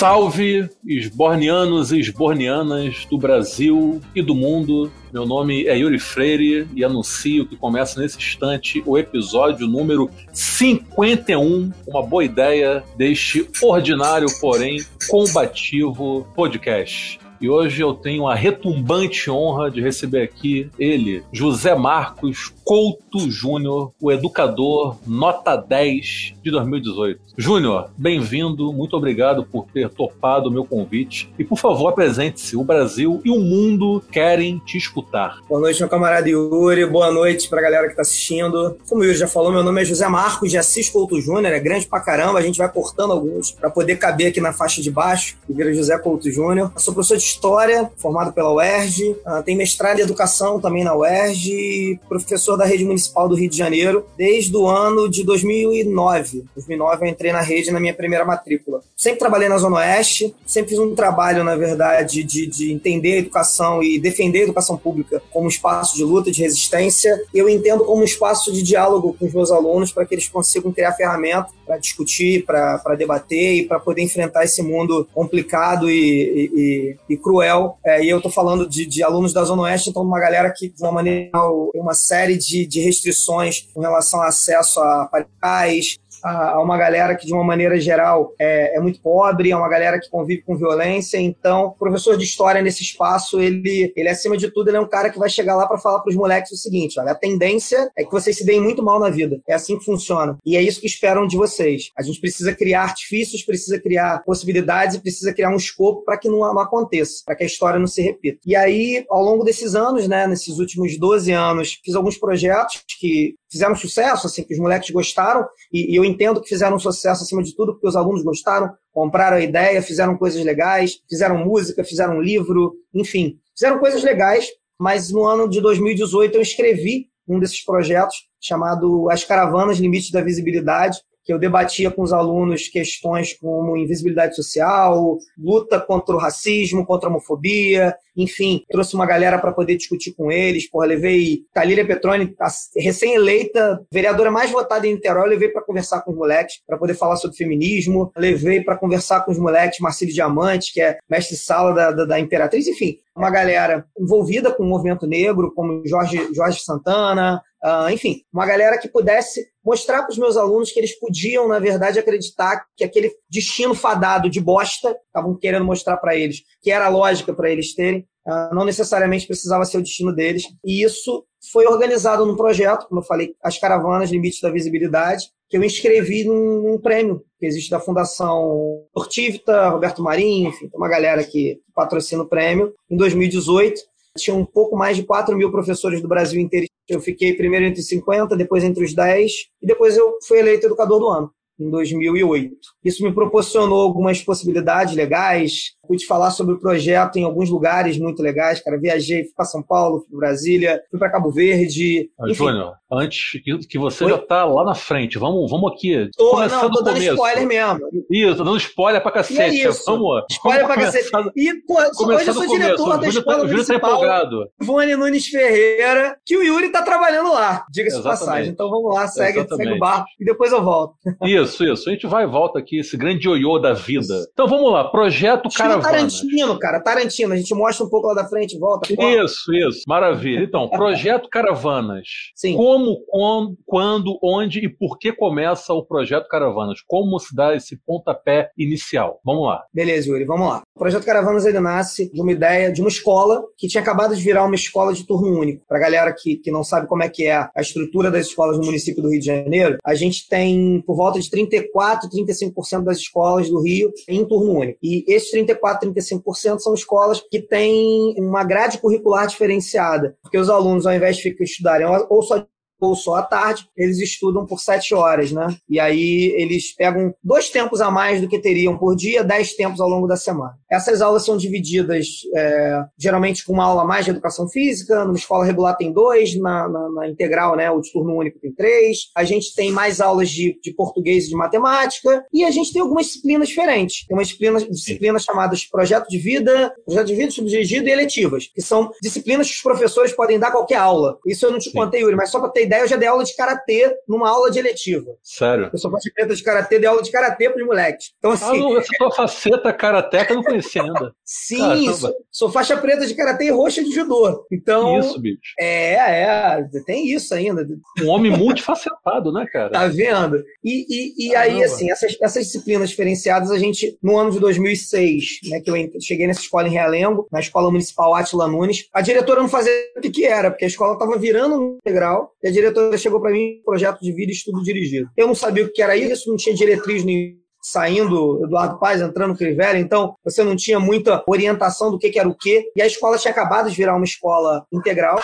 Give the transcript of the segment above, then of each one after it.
Salve, esbornianos e esbornianas do Brasil e do mundo. Meu nome é Yuri Freire e anuncio que começa nesse instante o episódio número 51, uma boa ideia deste ordinário, porém combativo podcast. E hoje eu tenho a retumbante honra de receber aqui ele, José Marcos Couto Júnior, o educador nota 10 de 2018. Júnior, bem-vindo, muito obrigado por ter topado o meu convite. E por favor, apresente-se. O Brasil e o mundo querem te escutar. Boa noite, meu camarada Yuri. Boa noite pra galera que tá assistindo. Como o Yuri já falou, meu nome é José Marcos de Assis Couto Júnior, é grande pra caramba. A gente vai cortando alguns para poder caber aqui na faixa de baixo, vira José Couto Júnior. Sou professor de História, formado pela UERJ, ah, tem mestrado em Educação também na UERJ, professor da Rede Municipal do Rio de Janeiro desde o ano de 2009. 2009 eu entrei na rede na minha primeira matrícula. Sempre trabalhei na Zona Oeste, sempre fiz um trabalho, na verdade, de, de entender a educação e defender a educação pública como espaço de luta, de resistência. Eu entendo como um espaço de diálogo com os meus alunos para que eles consigam criar ferramenta para discutir, para debater e para poder enfrentar esse mundo complicado e, e, e cruel. É, e eu estou falando de, de, alunos da Zona Oeste, então uma galera que, de uma maneira, uma série de, de restrições com relação ao acesso a parentais, a, uma galera que, de uma maneira geral, é, é, muito pobre, é uma galera que convive com violência. Então, o professor de história nesse espaço, ele, ele acima de tudo, ele é um cara que vai chegar lá para falar para os moleques o seguinte: olha, a tendência é que vocês se deem muito mal na vida. É assim que funciona. E é isso que esperam de vocês. A gente precisa criar artifícios, precisa criar possibilidades e precisa criar um escopo para que não, não aconteça, para que a história não se repita. E aí, ao longo desses anos, né, nesses últimos 12 anos, fiz alguns projetos que fizeram sucesso, assim, que os moleques gostaram, e, e, eu entendo que fizeram sucesso acima de tudo porque os alunos gostaram, compraram a ideia, fizeram coisas legais, fizeram música, fizeram livro, enfim, fizeram coisas legais, mas no ano de 2018 eu escrevi um desses projetos chamado As Caravanas Limites da Visibilidade, que eu debatia com os alunos questões como invisibilidade social, luta contra o racismo, contra a homofobia, enfim, trouxe uma galera para poder discutir com eles. Porra, levei Talíria Petroni, recém-eleita, vereadora mais votada em Niterói, eu levei para conversar com os moleques, para poder falar sobre feminismo. Levei para conversar com os moleques Marcílio Diamante, que é mestre-sala da, da, da, Imperatriz. Enfim, uma galera envolvida com o movimento negro, como Jorge, Jorge Santana, Uh, enfim, uma galera que pudesse mostrar para os meus alunos que eles podiam, na verdade, acreditar que aquele destino fadado de bosta, estavam querendo mostrar para eles, que era lógica para eles terem, não necessariamente precisava ser o destino deles. E isso foi organizado num projeto, como eu falei, As Caravanas Limites da Visibilidade, que eu inscrevi num, num prêmio que existe da Fundação Ortivita, Roberto Marinho, enfim, uma galera que patrocina o prêmio, em 2018. Tinha um pouco mais de 4 mil professores do Brasil inteiro. Eu fiquei primeiro entre 50, depois entre os 10, e depois eu fui eleito educador do ano em 2008. Isso me proporcionou algumas possibilidades legais. Pude falar sobre o projeto em alguns lugares muito legais, cara. Viajei, fui para São Paulo, fui para Brasília, fui para Cabo Verde. Ah, Júnior, antes que você Oi? já tá lá na frente, vamos, vamos aqui. Tô, Começando não, tô dando começo. spoiler mesmo. Isso, tô dando spoiler pra cacete. E é. Vamos, spoiler vamos pra cacete. E, pô, hoje eu sou diretor da escola Júlio tá empolgado. Ivone Nunes Ferreira, que o Yuri tá trabalhando lá, diga-se de passagem. Então vamos lá, segue, segue o bar e depois eu volto. Isso, isso. A gente vai e volta aqui, esse grande ioiô da vida. Então vamos lá, Projeto Tarantino, cara, Tarantino. A gente mostra um pouco lá da frente, volta. Isso, isso. Maravilha. Então, Projeto Caravanas. Sim. Como, quando, quando, onde e por que começa o Projeto Caravanas? Como se dá esse pontapé inicial? Vamos lá. Beleza, Yuri, vamos lá. O Projeto Caravanas ele nasce de uma ideia de uma escola que tinha acabado de virar uma escola de turno único. Para galera que, que não sabe como é que é a estrutura das escolas no município do Rio de Janeiro, a gente tem por volta de 34, 35% das escolas do Rio em turno único. E esses 34, 35% são escolas que têm uma grade curricular diferenciada, porque os alunos, ao invés de estudarem ou só ou só à tarde, eles estudam por sete horas, né? E aí eles pegam dois tempos a mais do que teriam por dia, dez tempos ao longo da semana. Essas aulas são divididas é, geralmente com uma aula mais de educação física, numa escola regular tem dois, na, na, na, integral, né, o de turno único tem três. A gente tem mais aulas de, de português e de matemática, e a gente tem algumas disciplinas diferentes. Tem uma disciplina, disciplinas chamadas projeto de vida, projeto de vida subdirigido e eletivas, que são disciplinas que os professores podem dar qualquer aula. Isso eu não te Sim. contei, Yuri, mas só para ter ideia, eu já dei aula de karatê numa aula de eletiva. Sério? Eu sou faixa preta de karatê, dei aula de karatê pros moleques. Então, assim. Ah, não, essa tua faceta karateca eu não conhecia ainda. Sim, sou, sou, faixa preta de karatê e roxa de judô. Então. Isso, bicho. É, é, tem isso ainda. Um homem multifacetado, né, cara? Tá vendo? E, e, e aí, assim, essas, essas disciplinas diferenciadas, a gente, no ano de 2006, né, que eu cheguei nessa escola em Realengo, na Escola Municipal Atila Nunes, a diretora não fazia o que, que era, porque a escola estava virando um integral, e a diretora chegou para mim projeto de vídeo e estudo dirigido. Eu não sabia o que era isso, não tinha diretriz nenhuma saindo Eduardo Paz, entrando Crivella, então você não tinha muita orientação do que, que era o quê, e a escola tinha acabado de virar uma escola integral,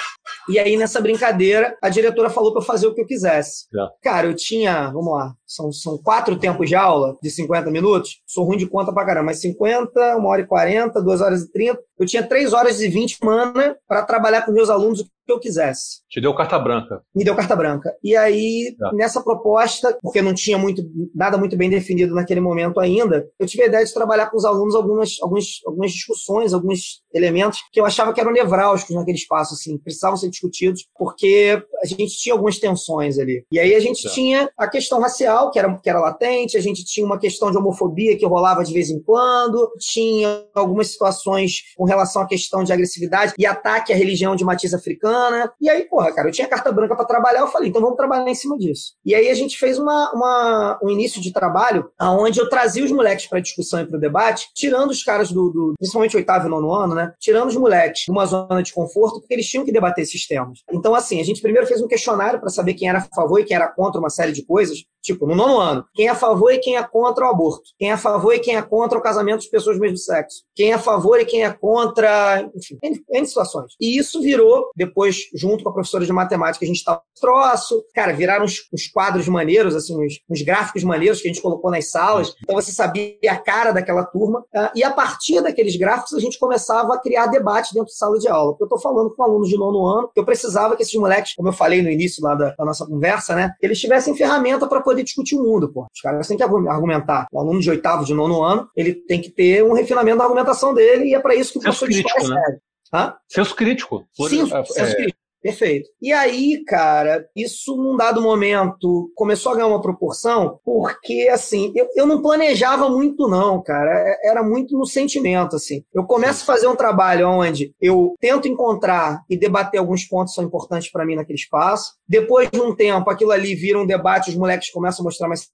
e aí nessa brincadeira a diretora falou para eu fazer o que eu quisesse. É. Cara, eu tinha, vamos lá, são, são quatro tempos de aula de 50 minutos, sou ruim de conta pra caramba, mas 50, 1 hora e 40, 2 horas e 30, eu tinha 3 horas e 20 semana para trabalhar com meus alunos que eu quisesse. Te deu carta branca. Me deu carta branca. E aí, é. nessa proposta, porque não tinha muito, nada muito bem definido naquele momento ainda, eu tive a ideia de trabalhar com os alunos algumas, algumas, algumas discussões, alguns elementos que eu achava que eram nevrálgicos naquele espaço, assim, precisavam ser discutidos, porque a gente tinha algumas tensões ali. E aí a gente é. tinha a questão racial, que era, que era latente, a gente tinha uma questão de homofobia que rolava de vez em quando, tinha algumas situações com relação à questão de agressividade e ataque à religião de matiz africano, semana. E aí, porra, cara, eu tinha carta branca para trabalhar, eu falei, então vamos trabalhar em cima disso. E aí a gente fez uma, uma um início de trabalho onde eu trazia os moleques para discussão e para o debate, tirando os caras do, do, principalmente oitavo e nono ano, né? Tirando os moleques de uma zona de conforto, porque eles tinham que debater esses temas. Então, assim, a gente primeiro fez um questionário para saber quem era a favor e quem era contra uma série de coisas. Tipo, no nono ano, quem é a favor e quem é contra o aborto. Quem é a favor e quem é contra o casamento de pessoas do mesmo sexo. Quem é a favor e quem é contra. Enfim, N situações. E isso virou, depois, junto com a professora de matemática, a gente estava troço. Cara, viraram uns, uns quadros maneiros, assim, uns, uns, gráficos maneiros que a gente colocou nas salas. Então você sabia a cara daquela turma. Uh, e a partir daqueles gráficos, a gente começava a criar debate dentro de sala de aula. Porque eu estou falando com alunos de nono ano, que eu precisava que esses moleques, como eu falei no início lá da, da nossa conversa, né, eles tivessem ferramenta para poder poder discutir o mundo, pô. Os caras têm que argumentar. O aluno de oitavo, de nono ano, ele tem que ter um refinamento da argumentação dele e é para isso que o professor de história né? serve. Hã? Senso crítico. Sim, é, senso é... crítico. Perfeito. E aí, cara, isso num dado momento começou a ganhar uma proporção, porque, assim, eu, eu não planejava muito, não, cara. É, era muito no sentimento, assim. Eu começo a fazer um trabalho onde eu tento encontrar e debater alguns pontos que são importantes para mim naquele espaço. Depois de um tempo, aquilo ali vira um debate, os moleques começam a mostrar mais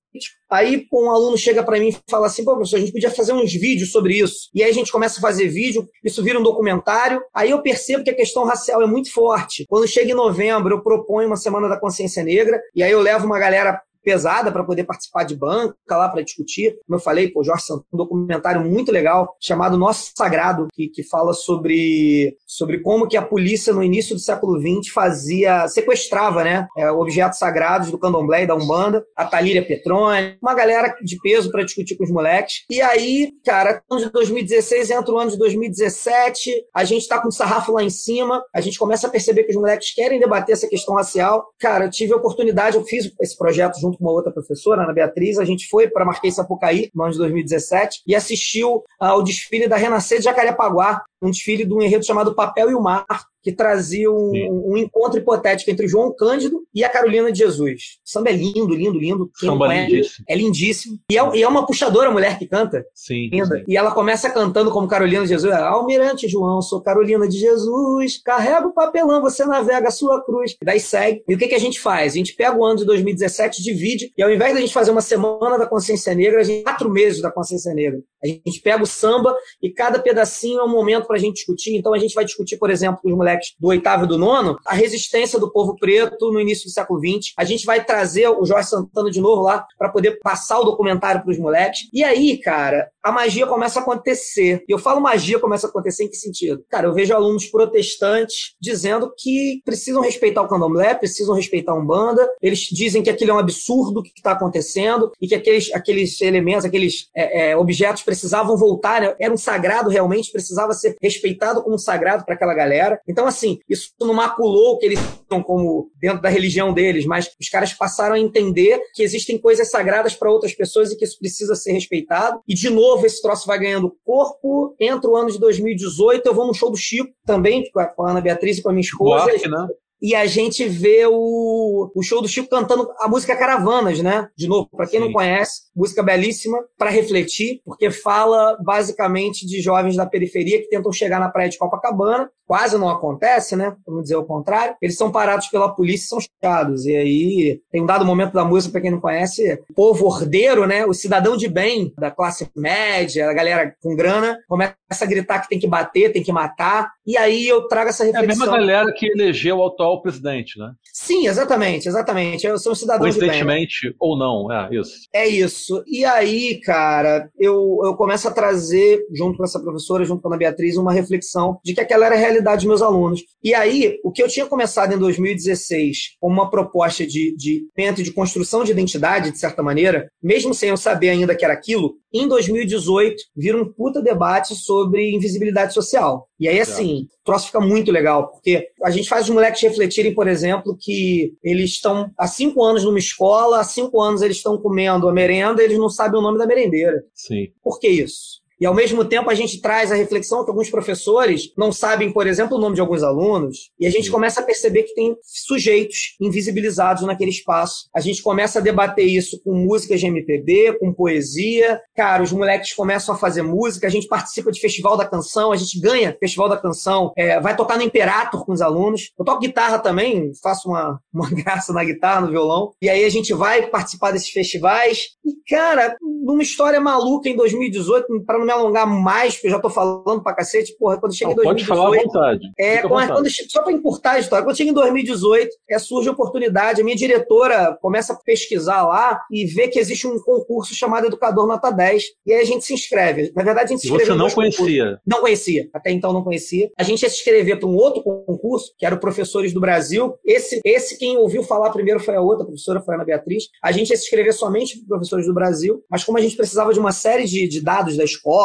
Aí um aluno chega para mim e fala assim: pô, professor, a gente podia fazer uns vídeos sobre isso. E aí a gente começa a fazer vídeo, isso vira um documentário. Aí eu percebo que a questão racial é muito forte. Quando chega em novembro, eu proponho uma Semana da Consciência Negra, e aí eu levo uma galera pesada para poder participar de banca lá para discutir. Como eu falei, pô, Jorge Santos, um documentário muito legal chamado Nosso Sagrado, que, que fala sobre, sobre como que a polícia no início do século XX fazia, sequestrava, né, é, objetos sagrados do candomblé e da Umbanda, a Talíria Petrone, uma galera de peso para discutir com os moleques. E aí, cara, ano de 2016 entra o ano de 2017, a gente tá com o sarrafo lá em cima, a gente começa a perceber que os moleques querem debater essa questão racial. Cara, eu tive a oportunidade, eu fiz esse projeto junto junto com uma outra professora, Ana Beatriz, a gente foi para Marquês Sapucaí, no ano de 2017, e assistiu ao desfile da Renascer de Jacarepaguá, um desfile de um enredo chamado Papel e o Mar, que trazia um, um, encontro hipotético entre João Cândido e a Carolina de Jesus. O samba é lindo, lindo, lindo. Quem samba é, lindíssimo. É lindíssimo. E é, e é, uma puxadora mulher que canta. Sim, sim, E ela começa cantando como Carolina de Jesus. Almirante João, sou Carolina de Jesus, carrega o papelão, você navega a sua cruz. E daí segue. E o que, que a gente faz? A gente pega o ano de 2017, divide, e ao invés da gente fazer uma semana da consciência negra, a gente quatro meses da consciência negra. A gente pega o samba e cada pedacinho é um momento para a gente discutir. Então a gente vai discutir, por exemplo, com os moleques do oitavo e do nono, a resistência do povo preto no início do século XX. A gente vai trazer o Jorge Santana de novo lá para poder passar o documentário para os moleques. E aí, cara, a magia começa a acontecer. E eu falo magia começa a acontecer em que sentido? Cara, eu vejo alunos protestantes dizendo que precisam respeitar o candomblé, precisam respeitar a Umbanda. Eles dizem que aquilo é um absurdo o que está acontecendo e que aqueles, aqueles elementos, aqueles é, é, objetos precisavam voltar, né? era um sagrado realmente, precisava ser respeitado como sagrado para aquela galera. Então, assim, isso não maculou o que eles são como dentro da religião deles, mas os caras passaram a entender que existem coisas sagradas para outras pessoas e que isso precisa ser respeitado. E, de novo, esse troço vai ganhando corpo. Entra o ano de 2018, eu vou no show do Chico também, com a Ana Beatriz e com a minha esposa. Buarque, né? E a gente vê o, o show do Chico cantando a música Caravanas, né? De novo, para quem Sim. não conhece, música belíssima para refletir, porque fala basicamente de jovens da periferia que tentam chegar na praia de Copacabana, quase não acontece, né? Vamos dizer o contrário. Eles são parados pela polícia e são chados. E aí tem um dado momento da música, para quem não conhece, o povo ordeiro, né? O cidadão de bem da classe média, a galera com grana, começa a gritar que tem que bater, tem que matar. E aí eu trago essa reflexão. É a mesma galera que elegeu o atual presidente, né? Sim, exatamente, exatamente. Eu sou um cidadão de bem. Coincidentemente ou não, é isso. É isso. E aí, cara, eu, eu começo a trazer, junto com essa professora, junto com a Ana Beatriz, uma reflexão de que aquela era a realidade dos meus alunos. E aí, o que eu tinha começado em 2016 como uma proposta de, de, de construção de identidade, de certa maneira, mesmo sem eu saber ainda que era aquilo, em 2018 vira um puta debate sobre invisibilidade social. E aí, assim, o troço fica muito legal, porque a gente faz os moleques refletirem, por exemplo, que eles estão há cinco anos numa escola, há cinco anos eles estão comendo a merenda, eles não sabem o nome da merendeira. Sim. Por que isso? E, ao mesmo tempo, a gente traz a reflexão que alguns professores não sabem, por exemplo, o nome de alguns alunos, e a gente começa a perceber que tem sujeitos invisibilizados naquele espaço. A gente começa a debater isso com músicas de MPB, com poesia. Cara, os moleques começam a fazer música, a gente participa de Festival da Canção, a gente ganha Festival da Canção, é, vai tocar no Imperator com os alunos. Eu toco guitarra também, faço uma, uma graça na guitarra, no violão. E aí a gente vai participar desses festivais. E, cara, numa história maluca em 2018, para não me alongar mais, porque eu já tô falando pra cacete, porra, quando chega em 2018... Pode falar à vontade. É, quando, quando, só para encurtar a história, quando chega em 2018, é, surge a oportunidade, a minha diretora começa a pesquisar lá e vê que existe um concurso chamado Educador Nota 10, e aí a gente se inscreve. Na verdade, a gente se inscreveu... Você não conhecia? Concursos. Não conhecia, até então não conhecia. A gente ia se inscrever para um outro concurso, que era o Professores do Brasil. Esse, esse quem ouviu falar primeiro foi a outra professora, foi a Ana Beatriz. A gente ia se inscrever somente para Professores do Brasil, mas como a gente precisava de uma série de, de dados da escola,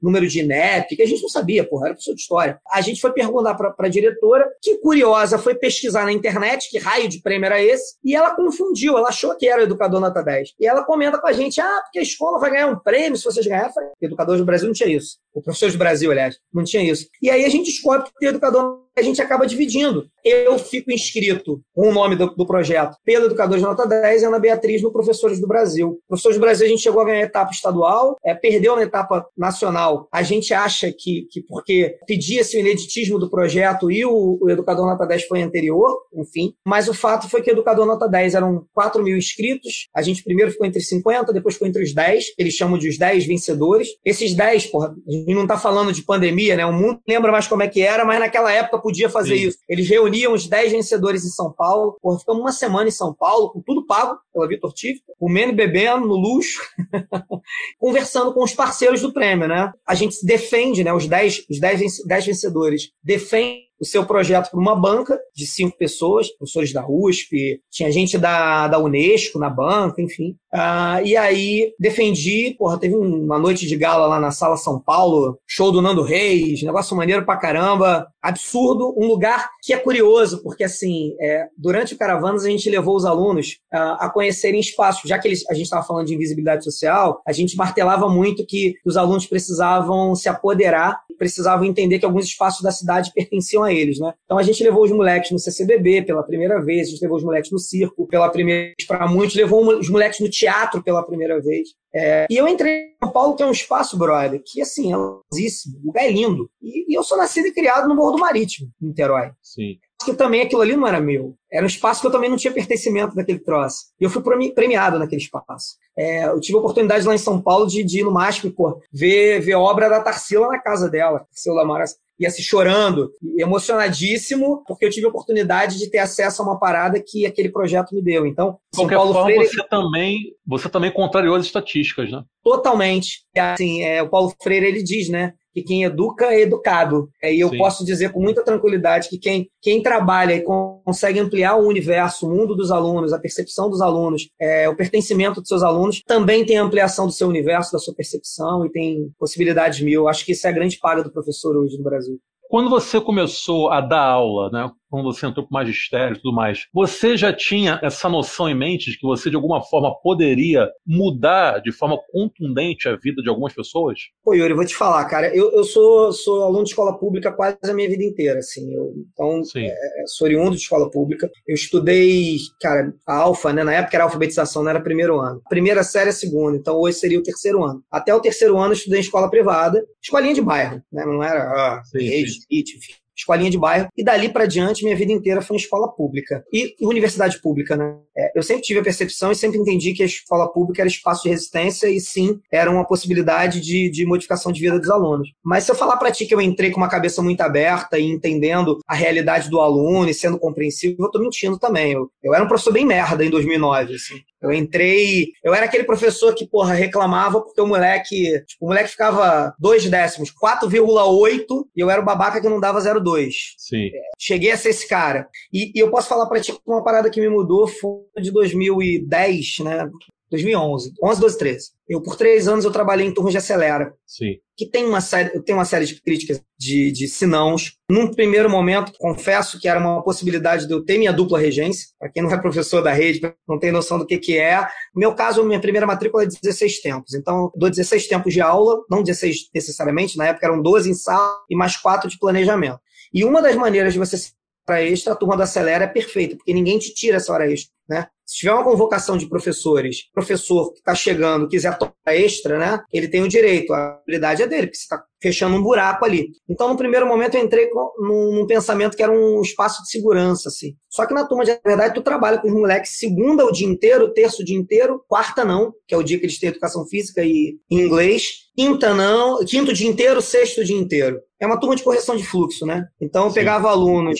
número de INEP, que a gente não sabia, porra, era professor de história. A gente foi perguntar para a diretora, que curiosa, foi pesquisar na internet que raio de prêmio era esse, e ela confundiu, ela achou que era o educador nota 10. E ela comenta com a gente, ah, porque a escola vai ganhar um prêmio se vocês ganharem. Educador do Brasil não tinha isso. O professor do Brasil, aliás, não tinha isso. E aí a gente descobre que o educador a gente acaba dividindo. Eu fico inscrito com o nome do, do projeto pelo Educador de Nota 10 e Ana Beatriz no Professores do Brasil. Professores do Brasil, a gente chegou a ganhar a etapa estadual, é, perdeu na etapa nacional. A gente acha que, que porque pedia-se o ineditismo do projeto e o, o, Educador Nota 10 foi anterior, enfim. Mas o fato foi que o Educador Nota 10 eram 4 mil inscritos. A gente primeiro ficou entre 50, depois ficou entre os 10. Eles chamam de os 10 vencedores. Esses 10, porra, a gente não está falando de pandemia, né? O mundo lembra mais como é que era, mas naquela época podia fazer Sim. isso. Eles reuniam os 10 vencedores em São Paulo. Porra, ficamos uma semana em São Paulo, com tudo pago pela Vitor Tífica, comendo e bebendo no luxo, conversando com os parceiros do prêmio, né? A gente defende, né? Os 10, os 10, 10 vencedores defendem o seu projeto para uma banca de cinco pessoas, professores da USP, tinha gente da, da Unesco na banca, enfim. Uh, e aí defendi, porra, teve uma noite de gala lá na Sala São Paulo, show do Nando Reis, negócio maneiro pra caramba, absurdo, um lugar que é curioso, porque assim, é, durante o Caravanas a gente levou os alunos uh, a conhecerem espaços, já que eles, a gente estava falando de invisibilidade social, a gente martelava muito que os alunos precisavam se apoderar, precisavam entender que alguns espaços da cidade pertenciam a eles, né? Então a gente levou os moleques no CCBB pela primeira vez, a gente levou os moleques no circo pela primeira vez, para muitos, levou os moleques no teatro pela primeira vez. É, e eu entrei em São Paulo, que é um espaço, brother, que assim, é lindíssimo, o lugar é lindo. E, e, eu sou nascido e criado no Morro do Marítimo, em Niterói. Sim. Que também aquilo ali não era meu. Era um espaço que eu também não tinha pertencimento daquele troço. E eu fui premiado naquele espaço. É, eu tive a oportunidade lá em São Paulo de, de ir no MASP, pô, ver, ver obra da Tarsila na casa dela. Tarsila Lamara ia se chorando, emocionadíssimo, porque eu tive a oportunidade de ter acesso a uma parada que aquele projeto me deu. Então, de qualquer Paulo forma, Freire, você também você também contrariou as estatísticas, né? Totalmente. Assim, é, o Paulo Freire ele diz, né? Que quem educa é educado. E eu Sim. posso dizer com muita tranquilidade que quem, quem trabalha e consegue ampliar o universo, o mundo dos alunos, a percepção dos alunos, é, o pertencimento dos seus alunos, também tem ampliação do seu universo, da sua percepção e tem possibilidades mil. Acho que isso é a grande paga do professor hoje no Brasil. Quando você começou a dar aula, né, quando você entrou para o magistério e tudo mais, você já tinha essa noção em mente de que você, de alguma forma, poderia mudar de forma contundente a vida de algumas pessoas? Pô, Yuri, eu vou te falar, cara, eu, eu sou, sou aluno de escola pública quase a minha vida inteira, assim, eu, então, é, é, sou oriundo de escola pública, eu estudei, cara, a alfa, né, na época era alfabetização, não era primeiro ano, primeira série é segunda, então hoje seria o terceiro ano. Até o terceiro ano eu estudei em escola privada, escolinha de bairro, né, não era ah, sim, rede, sim. enfim escolinha de bairro, e dali para diante minha vida inteira foi em escola pública e universidade pública, né? É, eu sempre tive a percepção e sempre entendi que a escola pública era espaço de resistência e sim era uma possibilidade de, de modificação de vida dos alunos. Mas se eu falar para ti que eu entrei com uma cabeça muito aberta e entendendo a realidade do aluno e sendo compreensivo, eu tô mentindo também. Eu, eu era um professor bem merda em 2009, assim. Eu entrei, eu era aquele professor que, porra, reclamava porque o moleque, tipo, o moleque ficava dois décimos, 4,8 e eu era o babaca que não dava 0,2. Sim. É, cheguei a ser esse cara. E, e eu posso falar para ti que uma parada que me mudou foi de 2010, né? 2011, 11, 12, 13. Eu, por três anos, eu trabalhei em turmas de acelera. Sim. Que tem uma série, tem uma série de críticas de, de sinãos. Num primeiro momento, confesso que era uma possibilidade de eu ter minha dupla regência. Para quem não é professor da rede, não tem noção do que, que é. No meu caso, minha primeira matrícula é 16 tempos. Então, dou 16 tempos de aula, não 16 necessariamente, na época eram 12 em sala e mais 4 de planejamento. E uma das maneiras de você para extra, a turma do Acelera é perfeita, porque ninguém te tira essa hora extra, né? Se tiver uma convocação de professores, professor que está chegando, quiser tomar extra, né? Ele tem o direito, a habilidade é dele, porque você está fechando um buraco ali. Então, no primeiro momento, eu entrei com, num, num, pensamento que era um espaço de segurança, assim. Só que na turma de verdade, tu trabalha com os moleques segunda o dia inteiro, terça o dia inteiro, quarta não, que é o dia que eles têm educação física e inglês, quinta não, quinto dia inteiro, sexto dia inteiro. É uma turma de correção de fluxo, né? Então, eu pegava alunos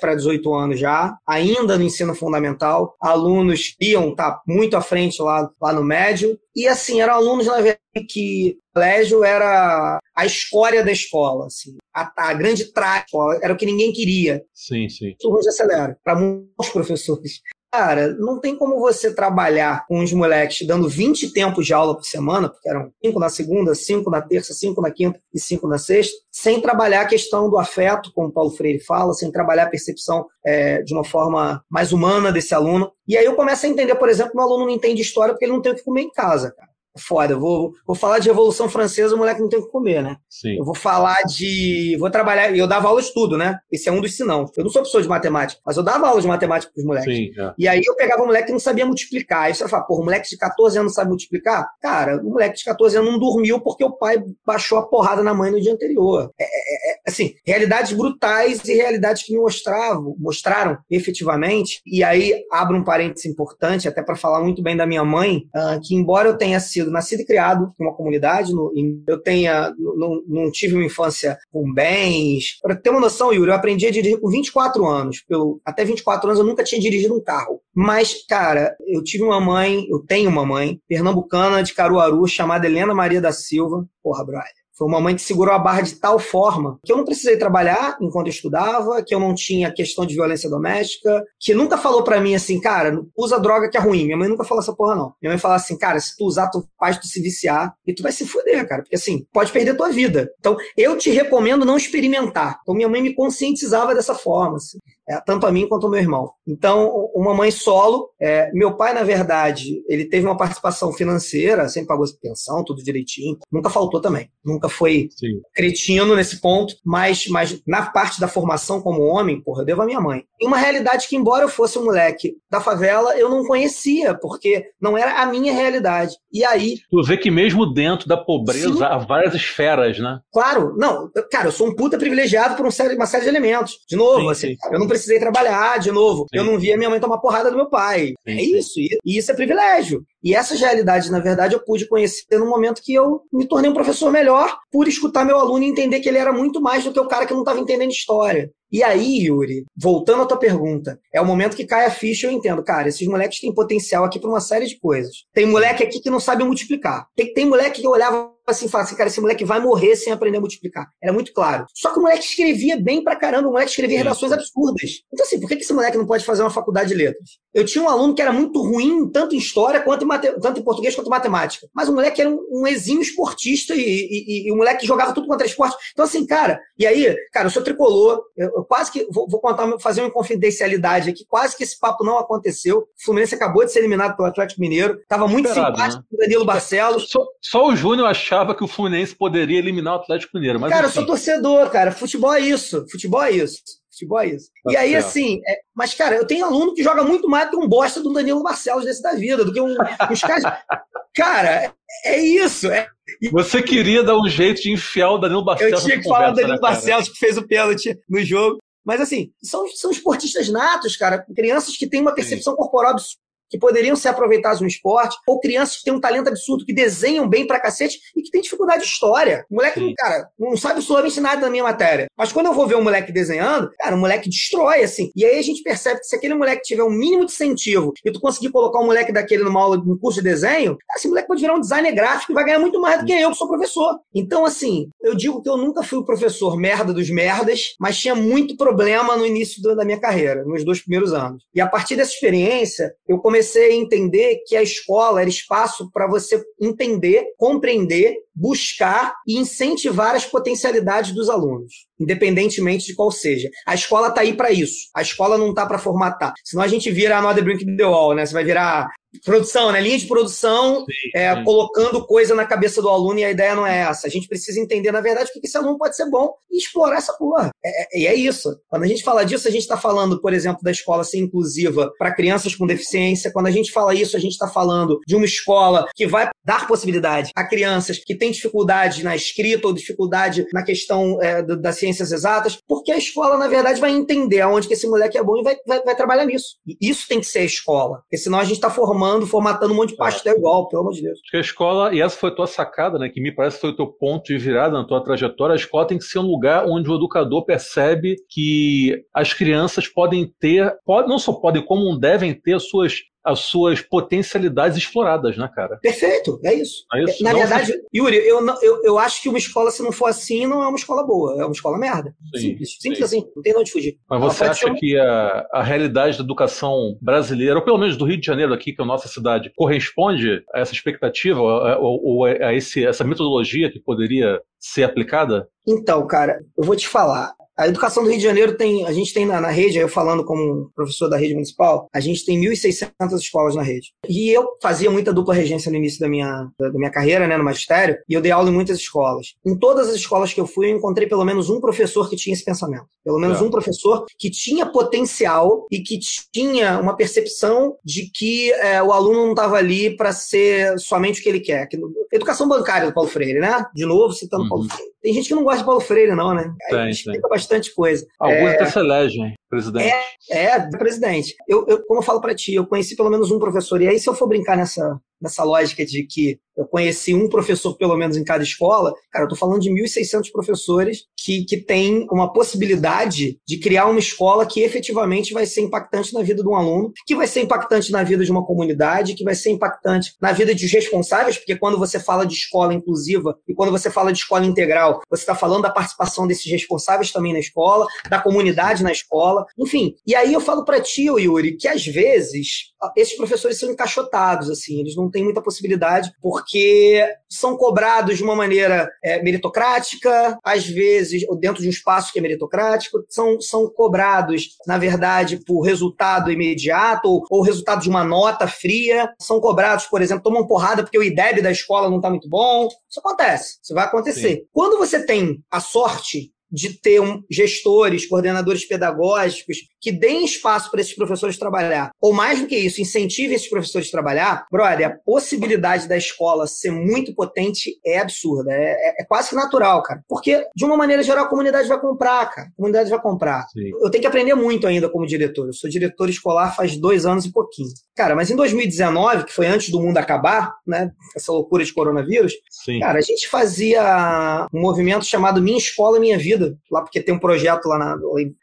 para 18 anos já, ainda no ensino fundamental, alunos iam estar tá muito à frente lá, lá no médio, e assim, eram alunos, na verdade, que o colégio era a escória da escola, assim, a, a grande traje era o que ninguém queria. Sim, sim. Turmas de acelera, para muitos professores. Cara, não tem como você trabalhar com os moleques dando 20 tempos de aula por semana, porque eram 5 na segunda, 5 na terça, 5 na quinta e 5 na sexta, sem trabalhar a questão do afeto, como o Paulo Freire fala, sem trabalhar a percepção é, de uma forma mais humana desse aluno. E aí eu começo a entender, por exemplo, que um aluno não entende história porque ele não tem o que comer em casa, cara foda. Eu vou, vou falar de Revolução Francesa, o moleque não tem o que comer, né? Sim. Eu vou falar de. Vou trabalhar. E eu dava aula de tudo, né? Esse é um dos sinão. Eu não sou professor de matemática, mas eu dava aula de matemática pros moleques. Sim, é. E aí eu pegava um moleque que não sabia multiplicar. Aí você fala, porra, o moleque de 14 anos não sabe multiplicar? Cara, o moleque de 14 anos não dormiu porque o pai baixou a porrada na mãe no dia anterior. É, é, é, é assim, realidades brutais e realidades que me mostravam, mostraram efetivamente. E aí abro um parênteses importante, até para falar muito bem da minha mãe, uh, que embora eu tenha sido nascido e criado em uma comunidade, no, eu tenha, não, tive uma infância com bens. Para ter uma noção, Yuri, eu aprendi a dirigir com 24 anos. Eu, até 24 anos eu nunca tinha dirigido um carro. Mas, cara, eu tive uma mãe, eu tenho uma mãe, pernambucana de Caruaru, chamada Helena Maria da Silva. Porra, brother foi uma mãe que segurou a barra de tal forma que eu não precisei trabalhar enquanto eu estudava, que eu não tinha questão de violência doméstica, que nunca falou para mim assim, cara, usa droga que é ruim. Minha mãe nunca falou essa porra, não. Minha mãe falava assim, cara, se tu usar, tu faz tu se viciar e tu vai se fuder, cara. Porque assim, pode perder tua vida. Então, eu te recomendo não experimentar. Então, minha mãe me conscientizava dessa forma. Assim é, tanto a mim quanto ao meu irmão. Então, uma mãe solo. É, meu pai, na verdade, ele teve uma participação financeira, sempre pagou pensão, tudo direitinho. Nunca faltou também. Nunca foi Sim. cretino nesse ponto, mas, mas na parte da formação como homem, porra, eu devo a minha mãe. E uma realidade que, embora eu fosse um moleque da favela, eu não conhecia, porque não era a minha realidade. E aí. Tu vê que mesmo dentro da pobreza sim, há várias esferas, né? Claro, não. Cara, eu sou um puta privilegiado por um uma série de elementos. De novo, sim, assim, sim. eu não precisei trabalhar de novo. Sim. Eu não via minha mãe tomar porrada do meu pai. Sim, é isso. E isso é privilégio. E essas realidades, na verdade, eu pude conhecer no momento que eu me tornei um professor melhor por escutar meu aluno e entender que ele era muito mais do que o cara que não estava entendendo história. E aí, Yuri, voltando à tua pergunta, é o momento que cai a ficha e eu entendo, cara, esses moleques têm potencial aqui para uma série de coisas. Tem moleque aqui que não sabe multiplicar. Tem, tem moleque que eu olhava assim, falar assim, cara, esse moleque vai morrer sem aprender a multiplicar. Era muito claro. Só que o moleque escrevia bem pra caramba, o moleque escrevia redações absurdas. Então, assim, por que esse moleque não pode fazer uma faculdade de letras? Eu tinha um aluno que era muito ruim, tanto em história, quanto em, mate... tanto em português quanto em matemática. Mas o moleque era um, um exímio esportista e, e, e, o moleque jogava tudo contra esporte. Então, assim, cara, e aí, cara, eu sou tricolor, eu, eu quase que, vou, vou, contar, fazer uma confidencialidade aqui, quase que esse papo não aconteceu. O Fluminense acabou de ser eliminado pelo Atlético Mineiro, tava muito Esperado, simpático né? com o Danilo Barcelos. Só, só o Júnior achava que o Fluminense poderia eliminar o Atlético Mineiro. Mas, cara, enfim. eu sou torcedor, cara. Futebol é isso. Futebol é isso. Futebol é isso. Tá e aí, certo. assim, é, mas, cara, eu tenho aluno que joga muito mais do que um bosta do Danilo Barcelos desse da vida, do que um, uns caras. cara, é isso. É... Você queria dar um jeito de enfiar o Danilo Barcelos. Eu tinha que falar do Danilo né, Barcelos, que fez o pênalti no jogo. Mas, assim, são, são esportistas natos, cara, crianças que têm uma percepção Sim. corporal absurda que poderiam ser aproveitados no esporte, ou crianças que têm um talento absurdo, que desenham bem pra cacete e que têm dificuldade de história. O moleque, Sim. cara, não sabe absolutamente nada da minha matéria. Mas quando eu vou ver um moleque desenhando, cara, o moleque destrói, assim. E aí a gente percebe que se aquele moleque tiver um mínimo de incentivo e tu conseguir colocar um moleque daquele numa aula, num curso de desenho, cara, esse moleque pode virar um designer gráfico e vai ganhar muito mais do que eu, que sou professor. Então, assim, eu digo que eu nunca fui o professor merda dos merdas, mas tinha muito problema no início da minha carreira, nos dois primeiros anos. E a partir dessa experiência, eu comecei a entender que a escola era espaço para você entender, compreender, buscar e incentivar as potencialidades dos alunos, independentemente de qual seja. A escola está aí para isso. A escola não está para formatar. Senão a gente vira Another Brink the Wall, né? Você vai virar produção, né? Linha de produção, sim, é, sim. colocando coisa na cabeça do aluno e a ideia não é essa. A gente precisa entender, na verdade, o que esse aluno pode ser bom e explorar essa porra. É, é, e é isso. Quando a gente fala disso, a gente está falando, por exemplo, da escola ser inclusiva para crianças com deficiência. Quando a gente fala isso, a gente está falando de uma escola que vai dar possibilidade a crianças que têm dificuldade na escrita ou dificuldade na questão é, das ciências exatas, porque a escola, na verdade, vai entender aonde que esse moleque é bom e vai, vai, vai trabalhar nisso. E isso tem que ser a escola, porque senão a gente está formando, formatando um monte de pastel igual, pelo amor de Deus. Acho que a escola, e essa foi a tua sacada, né, que me parece que foi o teu ponto de virada na tua trajetória, a escola tem que ser um lugar onde o educador percebe que as crianças podem ter, pode, não só podem, como devem ter suas as suas potencialidades exploradas, né, cara? Perfeito, é isso. É isso? Na não, verdade, Yuri, eu, eu, eu acho que uma escola, se não for assim, não é uma escola boa, é uma escola merda. Sim, Simples. Simples sim. assim, não tem onde fugir. Mas você acha que a, a realidade da educação brasileira, ou pelo menos do Rio de Janeiro aqui, que é a nossa cidade, corresponde a essa expectativa, ou, ou a esse, essa metodologia que poderia ser aplicada? Então, cara, eu vou te falar. A educação do Rio de Janeiro tem, a gente tem na, na rede, eu falando como professor da rede municipal, a gente tem 1.600 escolas na rede. E eu fazia muita dupla regência no início da minha, da, minha carreira, né, no magistério, e eu dei aula em muitas escolas. Em todas as escolas que eu fui, eu encontrei pelo menos um professor que tinha esse pensamento. Pelo menos é. um professor que tinha potencial e que tinha uma percepção de que é, o aluno não estava ali para ser somente o que ele quer. Educação bancária do Paulo Freire, né? De novo, citando uhum. Paulo Freire. Tem gente que não gosta de Paulo Freire, não, né? Aí explica bastante coisa. Alguns é... até se elegem presidente. É, é presidente. Eu, eu, como eu falo para ti, eu conheci pelo menos um professor. E aí, se eu for brincar nessa, nessa lógica de que eu conheci um professor pelo menos em cada escola, cara, eu tô falando de 1.600 professores que, que têm uma possibilidade de criar uma escola que efetivamente vai ser impactante na vida de um aluno, que vai ser impactante na vida de uma comunidade, que vai ser impactante na vida dos responsáveis, porque quando você fala de escola inclusiva e quando você fala de escola integral, você está falando da participação desses responsáveis também na escola, da comunidade na escola, enfim. E aí eu falo para ti, Yuri, que às vezes esses professores são encaixotados, assim, eles não têm muita possibilidade, porque são cobrados de uma maneira é, meritocrática, às vezes, dentro de um espaço que é meritocrático, são, são cobrados, na verdade, por resultado imediato ou, ou resultado de uma nota fria, são cobrados, por exemplo, tomam porrada porque o IDEB da escola não está muito bom. Isso acontece, isso vai acontecer. Sim. Quando você tem a sorte de ter um, gestores, coordenadores pedagógicos que deem espaço para esses professores trabalhar. Ou mais do que isso, incentive esses professores a trabalhar. Brother, a possibilidade da escola ser muito potente é absurda. É, é, é, quase que natural, cara. Porque, de uma maneira geral, a comunidade vai comprar, cara. A comunidade vai comprar. Sim. Eu tenho que aprender muito ainda como diretor. Eu sou diretor escolar faz dois anos e pouquinho. Cara, mas em 2019, que foi antes do mundo acabar, né? Essa loucura de coronavírus, Sim. cara, a gente fazia um movimento chamado Minha Escola Minha Vida, lá porque tem um projeto lá na.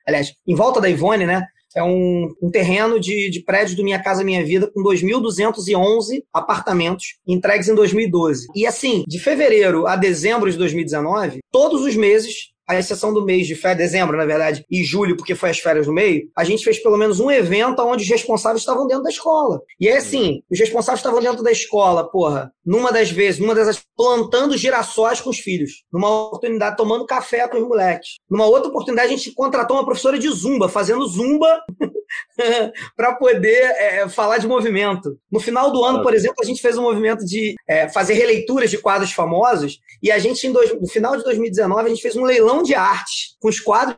Aliás, em volta da Ivone, né? é um, um terreno de, de prédio do Minha Casa Minha Vida com 2.211 apartamentos entregues em 2012. E assim, de fevereiro a dezembro de 2019, todos os meses à exceção do mês de férias, dezembro, na verdade, e julho, porque foi as férias no meio, a gente fez pelo menos um evento onde os responsáveis estavam dentro da escola. E é assim, os responsáveis estavam dentro da escola, porra, numa das vezes, numa das plantando girassóis com os filhos, numa oportunidade tomando café com os moleques. Numa outra oportunidade, a gente contratou uma professora de zumba, fazendo zumba para poder é, falar de movimento. No final do ano, por exemplo, a gente fez um movimento de é, fazer releituras de quadros famosos e a gente, dois, no final de 2019, a gente fez um leilão de arte com os quadros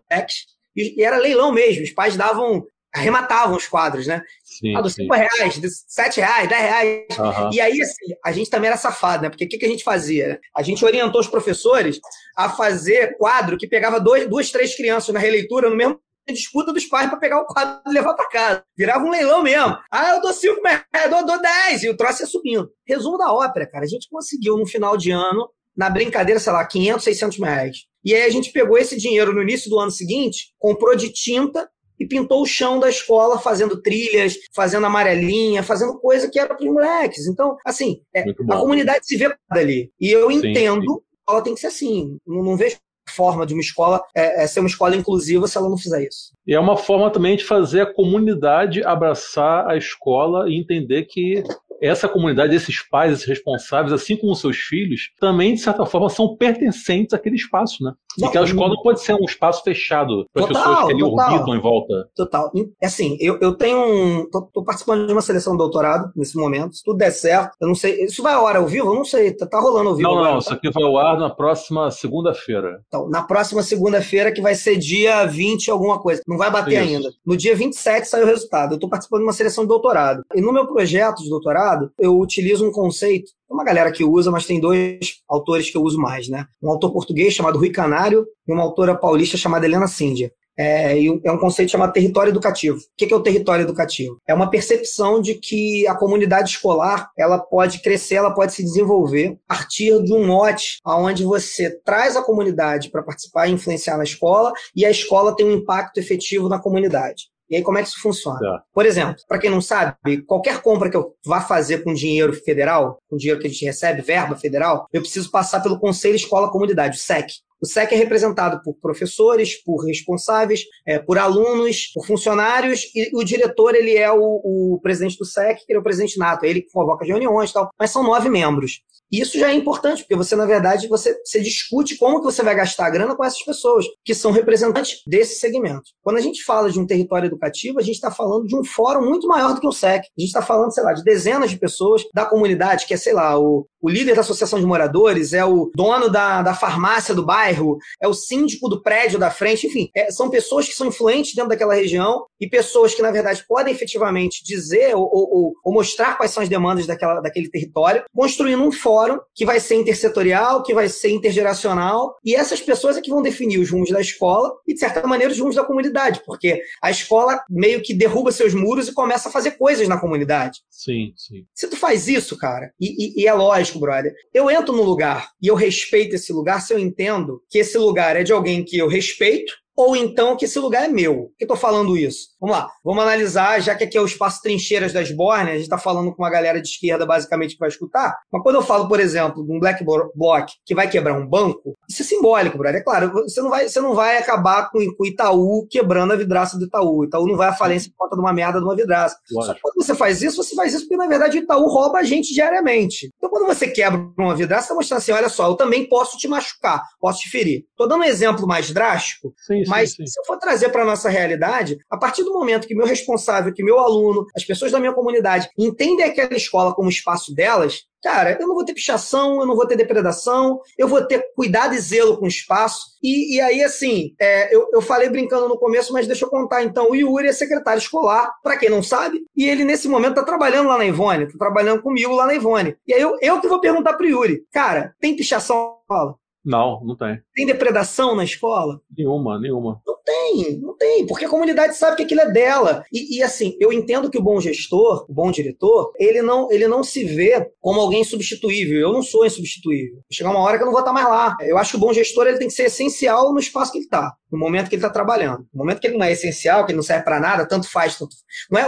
e, e era leilão mesmo. Os pais davam arrematavam os quadros, né? Sim, ah, dos 5 reais, dos 7 reais, 10 reais. Uhum. E aí, assim, a gente também era safado, né? Porque o que, que a gente fazia? A gente orientou os professores a fazer quadro que pegava dois, duas, três crianças na releitura no mesmo disputa dos pais para pegar o quadro e levar para casa. Virava um leilão mesmo. Ah, eu dou 5 reais, eu dou 10, e o troço ia subindo. Resumo da ópera, cara. A gente conseguiu no final de ano, na brincadeira, sei lá, 500, 600 reais. E aí a gente pegou esse dinheiro no início do ano seguinte, comprou de tinta e pintou o chão da escola fazendo trilhas, fazendo amarelinha, fazendo coisa que era para os moleques. Então, assim, é, a comunidade se vê ali. E eu entendo, sim. ela tem que ser assim. Não, não vejo forma de uma escola é, é, ser uma escola inclusiva se ela não fizer isso. E é uma forma também de fazer a comunidade abraçar a escola e entender que essa comunidade, esses pais, esses responsáveis, assim como seus filhos, também, de certa forma, são pertencentes àquele espaço, né? Não, e que a escola não pode ser um espaço fechado para as pessoas que ali total, orbitam em volta. Total. É assim, eu, eu tenho um. Tô, tô, participando de uma seleção de doutorado nesse momento. Se tudo der certo, eu não sei. Isso vai a hora ao vivo? Eu não sei. Tá, tá rolando ao vivo. Não, agora, não. Tá? Isso aqui vai ao ar na próxima segunda-feira. Então, na próxima segunda-feira, que vai ser dia 20, alguma coisa. Não vai bater isso. ainda. No dia 27 sai o resultado. Eu tô participando de uma seleção de doutorado. E no meu projeto de doutorado, eu utilizo um conceito uma galera que usa, mas tem dois autores que eu uso mais, né? Um autor português chamado Rui Canário e uma autora paulista chamada Helena Cíndia. É, é, um conceito chamado território educativo. O que é o território educativo? É uma percepção de que a comunidade escolar ela pode crescer, ela pode se desenvolver a partir de um mote onde você traz a comunidade para participar e influenciar na escola e a escola tem um impacto efetivo na comunidade. E aí, como é que isso funciona? Tá. Por exemplo, para quem não sabe, qualquer compra que eu vá fazer com dinheiro federal, com dinheiro que a gente recebe, verba federal, eu preciso passar pelo Conselho Escola Comunidade, o SEC. O SEC é representado por professores, por responsáveis, é, por alunos, por funcionários, e o diretor ele é o, o presidente do SEC, que ele é o presidente nato, é ele que convoca as reuniões e tal, mas são nove membros. E isso já é importante, porque você, na verdade, você, você discute como que você vai gastar a grana com essas pessoas, que são representantes desse segmento. Quando a gente fala de um território educativo, a gente está falando de um fórum muito maior do que o SEC. A gente está falando, sei lá, de dezenas de pessoas da comunidade, que é, sei lá, o, o líder da associação de moradores, é o dono da, da farmácia do bairro, é o síndico do prédio da frente, enfim, é, são pessoas que são influentes dentro daquela região e pessoas que, na verdade, podem efetivamente dizer ou, ou, ou mostrar quais são as demandas daquela, daquele território, construindo um fórum fórum que vai ser intersetorial, que vai ser intergeracional, e essas pessoas é que vão definir os rumos da escola e, de certa maneira, os rumos da comunidade, porque a escola meio que derruba seus muros e começa a fazer coisas na comunidade. Sim, sim. Se tu faz isso, cara, e, e, e é lógico, brother, eu entro num lugar e eu respeito esse lugar se eu entendo que esse lugar é de alguém que eu respeito, ou então que esse lugar é meu. Por que eu tô falando isso? Vamos lá, vamos analisar, já que aqui é o espaço trincheiras das Borne, a gente está falando com uma galera de esquerda basicamente que vai escutar, mas quando eu falo, por exemplo, de um black bloc que vai quebrar um banco, isso é simbólico, brother. É claro, você não vai, você não vai acabar com o Itaú quebrando a vidraça do Itaú. O Itaú não vai à falência por conta de uma merda de uma vidraça. Lógico. Só que quando você faz isso, você faz isso porque, na verdade, o Itaú rouba a gente diariamente. Então, quando você quebra uma vidraça, você está mostrando assim, olha só, eu também posso te machucar, posso te ferir. Tô dando um exemplo mais drástico, sim, mas sim, sim. se eu for trazer para nossa realidade, a partir do momento que meu responsável, que meu aluno, as pessoas da minha comunidade entendem aquela escola como espaço delas, cara, eu não vou ter pichação, eu não vou ter depredação, eu vou ter cuidado e zelo com o espaço. E, e aí, assim, é, eu, eu falei brincando no começo, mas deixa eu contar. Então, o Yuri é secretário escolar, para quem não sabe, e ele, nesse momento, tá trabalhando lá na Ivone, tá trabalhando comigo lá na Ivone. E aí, eu, eu que vou perguntar pro Yuri, cara, tem pichação na não, não tem. Tem depredação na escola? Nenhuma, nenhuma. Não tem, não tem, porque a comunidade sabe que aquilo é dela. E, e, assim, eu entendo que o bom gestor, o bom diretor, ele não, ele não se vê como alguém substituível. Eu não sou insubstituível. Chegar uma hora que eu não vou estar mais lá. Eu acho que o bom gestor ele tem que ser essencial no espaço que ele está. no momento que ele está trabalhando. No momento que ele não é essencial, que ele não serve para nada, tanto faz, tanto... Não, é,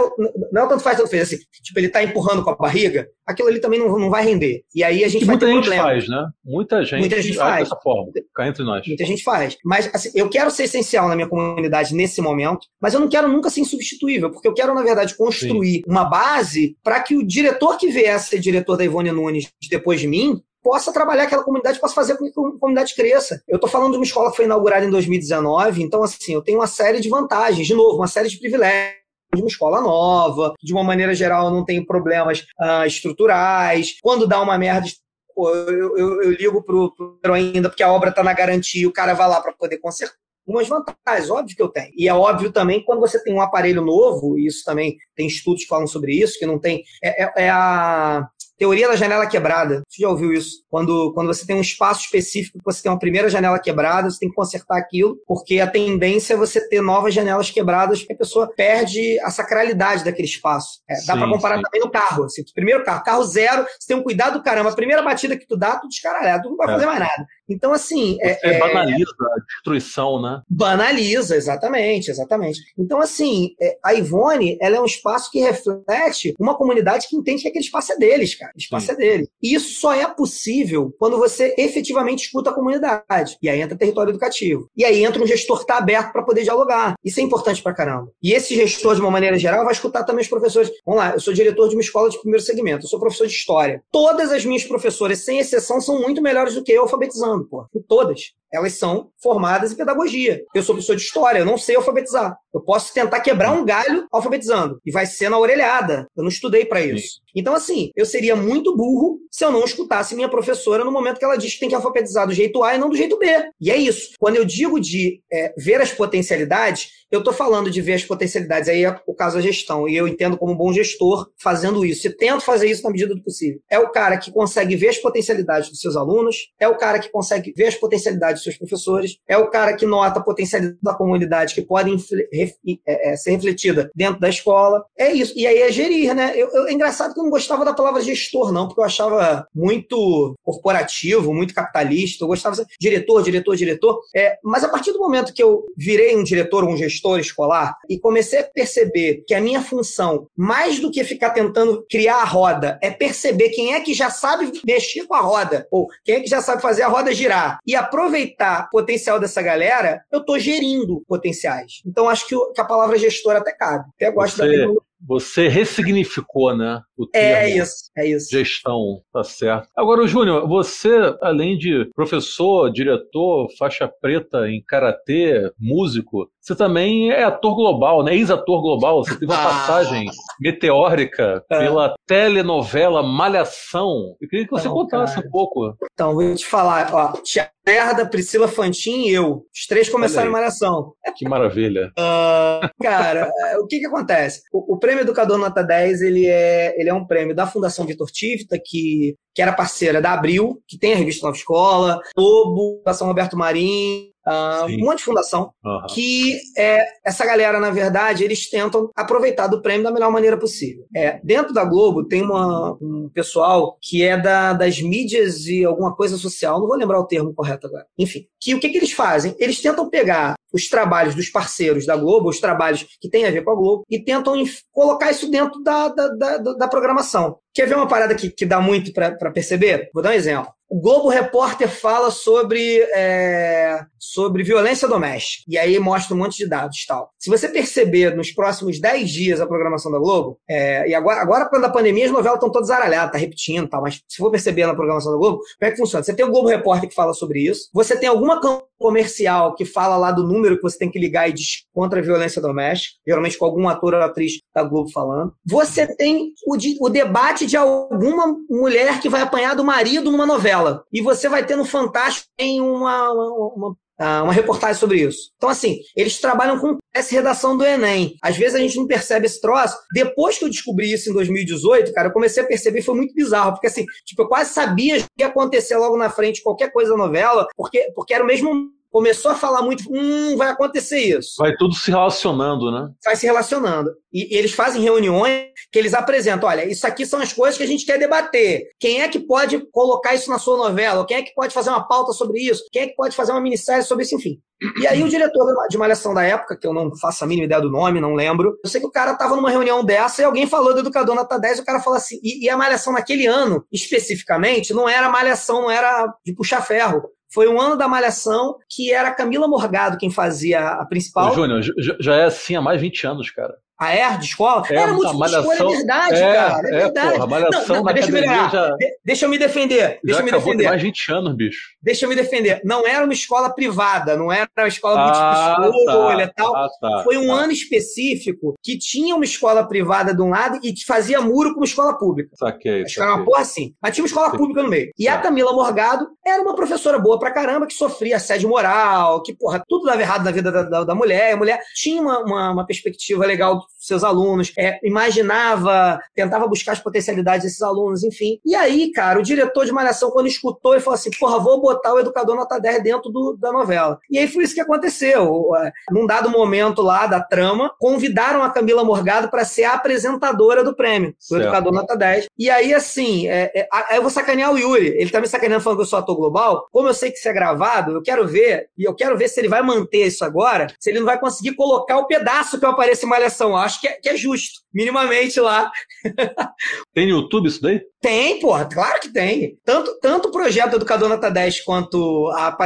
não é tanto faz, tanto fez. Assim, tipo, ele está empurrando com a barriga, aquilo ali também não, não vai render. E aí a gente que vai muita ter gente problema. faz, né? Muita gente, Muita gente faz. dessa forma, cá entre nós. Muita gente faz. Mas assim, eu quero ser essencial na minha comunidade nesse momento, mas eu não quero nunca ser insubstituível, porque eu quero, na verdade, construir Sim. uma base para que o diretor que vier a ser diretor da Ivone Nunes depois de mim possa trabalhar aquela comunidade, possa fazer com que a comunidade cresça. Eu estou falando de uma escola que foi inaugurada em 2019, então, assim, eu tenho uma série de vantagens, de novo, uma série de privilégios de uma escola nova, de uma maneira geral eu não tenho problemas uh, estruturais, quando dá uma merda eu, eu, eu, ligo pro, pro ainda porque a obra está na garantia, o cara vai lá para poder consertar. Umas vantagens, óbvio que eu tenho. E é óbvio também quando você tem um aparelho novo, e isso também tem estudos que falam sobre isso, que não tem. É, é, é a Teoria da janela quebrada. Você já ouviu isso? Quando, quando você tem um espaço específico, você tem uma primeira janela quebrada, você tem que consertar aquilo, porque a tendência é você ter novas janelas quebradas, porque a pessoa perde a sacralidade daquele espaço. É, dá para comparar sim. também no carro. Assim, primeiro carro, carro zero, você tem um cuidado do caramba. A primeira batida que tu dá, tu descaralhado, tu não vai é. fazer mais nada. Então, assim. É, é, banaliza a destruição, né? Banaliza, exatamente, exatamente. Então, assim, é, a Ivone, ela é um espaço que reflete uma comunidade que entende que aquele espaço é deles, cara. O espaço Sim. é dele. E isso só é possível quando você efetivamente escuta a comunidade. E aí entra território educativo. E aí entra um gestor que está aberto para poder dialogar. Isso é importante pra caramba. E esse gestor, de uma maneira geral, vai escutar também os professores. Vamos lá, eu sou diretor de uma escola de primeiro segmento, eu sou professor de história. Todas as minhas professoras, sem exceção, são muito melhores do que eu alfabetizando, pô. Todas elas são formadas em pedagogia. Eu sou professor de história, eu não sei alfabetizar. Eu posso tentar quebrar um galho alfabetizando. E vai ser na orelhada. Eu não estudei para isso. Então, assim, eu seria muito burro se eu não escutasse minha professora no momento que ela diz que tem que alfabetizar do jeito A e não do jeito B. E é isso. Quando eu digo de é, ver as potencialidades, eu estou falando de ver as potencialidades, aí é o caso da gestão, e eu entendo como um bom gestor fazendo isso, e tento fazer isso na medida do possível. É o cara que consegue ver as potencialidades dos seus alunos, é o cara que consegue ver as potencialidades seus professores, é o cara que nota a potencialidade da comunidade que pode é, é, ser refletida dentro da escola. É isso. E aí é gerir, né? Eu, eu, é engraçado que eu não gostava da palavra gestor, não, porque eu achava muito corporativo, muito capitalista. Eu gostava de diretor, diretor, diretor. É, mas a partir do momento que eu virei um diretor, um gestor escolar e comecei a perceber que a minha função, mais do que ficar tentando criar a roda, é perceber quem é que já sabe mexer com a roda, ou quem é que já sabe fazer a roda girar, e aproveitar o potencial dessa galera, eu estou gerindo potenciais. Então acho que, a palavra gestor até cabe. Até gosto Você... da você ressignificou, né? O é termo é isso, é isso. Gestão, tá certo. Agora, Júnior, você, além de professor, diretor, faixa preta em karatê, músico, você também é ator global, né? Ex-ator global. Você teve uma ah. passagem meteórica é. pela telenovela Malhação. Eu queria que você Não, contasse cara. um pouco. Então, vou te falar, ó. Tia Merda, Priscila Fantin e eu. Os três começaram em Malhação. Que maravilha. Uh, cara, o que que acontece? O, o, Prêmio Educador Nota 10, ele é, ele é um prêmio da Fundação Vitor Tivita, que, que era parceira da Abril, que tem a revista Nova Escola, Lobo, Fundação Roberto Marim, Uh, um monte de fundação, uhum. que é, essa galera, na verdade, eles tentam aproveitar do prêmio da melhor maneira possível. É, dentro da Globo tem uma, um pessoal que é da, das mídias e alguma coisa social, não vou lembrar o termo correto agora. Enfim, que o que, que eles fazem? Eles tentam pegar os trabalhos dos parceiros da Globo, os trabalhos que têm a ver com a Globo, e tentam colocar isso dentro da, da, da, da programação. Quer ver uma parada que, que dá muito para perceber? Vou dar um exemplo. O Globo Repórter fala sobre, é, sobre violência doméstica. E aí mostra um monte de dados tal. Se você perceber nos próximos 10 dias a programação da Globo, é, e agora, agora, quando a pandemia, as novelas estão todas zaralhadas, tá repetindo tal, mas se for perceber na programação da Globo, como é que funciona? Você tem o Globo Repórter que fala sobre isso, você tem alguma comercial que fala lá do número que você tem que ligar e diz contra a violência doméstica, geralmente com algum ator ou atriz da Globo falando. Você tem o, de, o debate de alguma mulher que vai apanhar do marido numa novela. E você vai ter no Fantástico em uma, uma, uma uma reportagem sobre isso. Então, assim, eles trabalham com essa redação do Enem. Às vezes a gente não percebe esse troço. Depois que eu descobri isso em 2018, cara, eu comecei a perceber, foi muito bizarro, porque assim, tipo, eu quase sabia que ia acontecer logo na frente qualquer coisa da novela, porque, porque era o mesmo começou a falar muito, hum, vai acontecer isso. Vai tudo se relacionando, né? Vai se relacionando. E, e, eles fazem reuniões que eles apresentam, olha, isso aqui são as coisas que a gente quer debater. Quem é que pode colocar isso na sua novela? Quem é que pode fazer uma pauta sobre isso? Quem é que pode fazer uma minissérie sobre isso? Enfim. E aí o diretor de Malhação da época, que eu não faço a mínima ideia do nome, não lembro, eu sei que o cara tava numa reunião dessa e alguém falou do educador nota 10 e o cara falou assim, e, e a Malhação naquele ano, especificamente, não era Malhação, não era de puxar ferro. Foi um ano da Malhação que era Camila Morgado quem fazia a principal. Ô, Júnior, já é assim há mais de 20 anos, cara. A ER de escola? É, era múltipla malhação, escolha, é verdade, é, cara. É, é verdade. Porra, malhação não, não, deixa, eu me já, de, deixa eu me defender. Deixa eu me defender. mais 20 anos, bicho. Deixa eu me defender. Não era uma escola privada, não era uma escola ah, múltipla escolha tá, e tal. Ah, tá, Foi um tá. ano específico que tinha uma escola privada de um lado e fazia muro com uma escola pública. Saquei, Acho que era uma porra assim. Mas tinha uma escola pública no meio. E a Tá. Camila Morgado era uma professora boa pra caramba, que sofria assédio moral, que, porra, tudo dava errado na vida da, da, da mulher. A mulher tinha uma, uma, uma perspectiva legal seus alunos, é, imaginava, tentava buscar as potencialidades desses alunos, enfim. E aí, cara, o diretor de Malhação, quando escutou, ele falou assim: porra, vou botar o educador nota 10 dentro do, da novela. E aí foi isso que aconteceu. É, Num dado momento lá da trama, convidaram a Camila Morgado para ser a apresentadora do prêmio, do educador nota 10. E aí, assim, é, é, aí eu vou sacanear o Yuri. Ele tá me sacaneando falando que eu sou ator global. Como eu sei que isso é gravado, eu quero ver, e eu quero ver se ele vai manter isso agora, se ele não vai conseguir colocar o pedaço que eu apareço em Malhação. Eu acho que é, que é justo, minimamente lá. Tem no YouTube isso daí? Tem, porra, claro que tem. Tanto, tanto o projeto Educador Nota 10 quanto a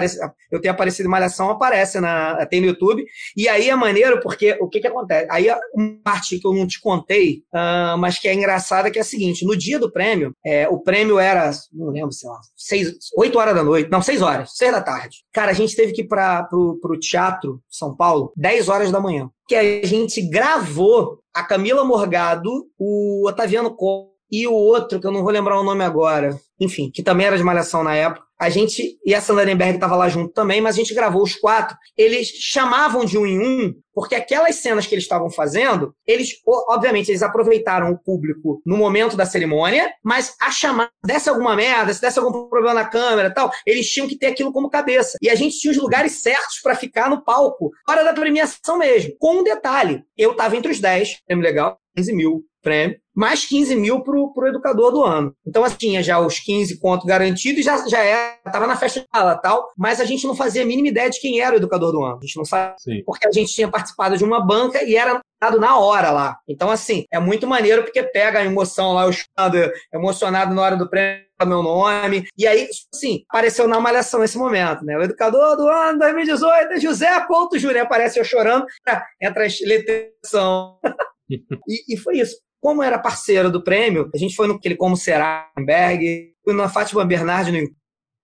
eu tenho aparecido em Malhação aparece na, tem no YouTube. E aí é maneiro porque o que que acontece? Aí uma parte que eu não te contei, ah, mas que é engraçada, que é a seguinte: no dia do prêmio, é, o prêmio era, não lembro, sei lá, seis, 8 horas da noite, não, 6 horas, 6 da tarde. Cara, a gente teve que ir para pro, pro Teatro São Paulo 10 horas da manhã. Que a gente gravou a Camila Morgado, o Otaviano Costa e o outro, que eu não vou lembrar o nome agora, enfim, que também era de Malhação na época. A gente, e a Sandra estava lá junto também, mas a gente gravou os quatro. Eles chamavam de um em um, porque aquelas cenas que eles estavam fazendo, eles, obviamente, eles aproveitaram o público no momento da cerimônia, mas a chamada, se desse alguma merda, se desse algum problema na câmera tal, eles tinham que ter aquilo como cabeça. E a gente tinha os lugares certos para ficar no palco, hora da premiação mesmo. Com um detalhe, eu estava entre os 10, prêmio legal, 15 mil prêmio, mais 15 mil pro, pro educador do ano. Então, assim, tinha já os 15 conto garantidos, já, já era, tava na festa de gala tal, mas a gente não fazia a mínima ideia de quem era o educador do ano. A gente não sabia Sim. porque a gente tinha participado de uma banca e era dado na hora lá. Então, assim, é muito maneiro porque pega a emoção lá, eu chorando, emocionado na hora do prêmio, meu nome. E aí, assim, apareceu na malhação nesse momento, né? O educador do ano 2018 é José Couto Júnior. Aparece eu chorando, entra a letração. e, e foi isso. Como era parceiro do prêmio, a gente foi no aquele Como Será, Berg, fui na Fátima Bernardi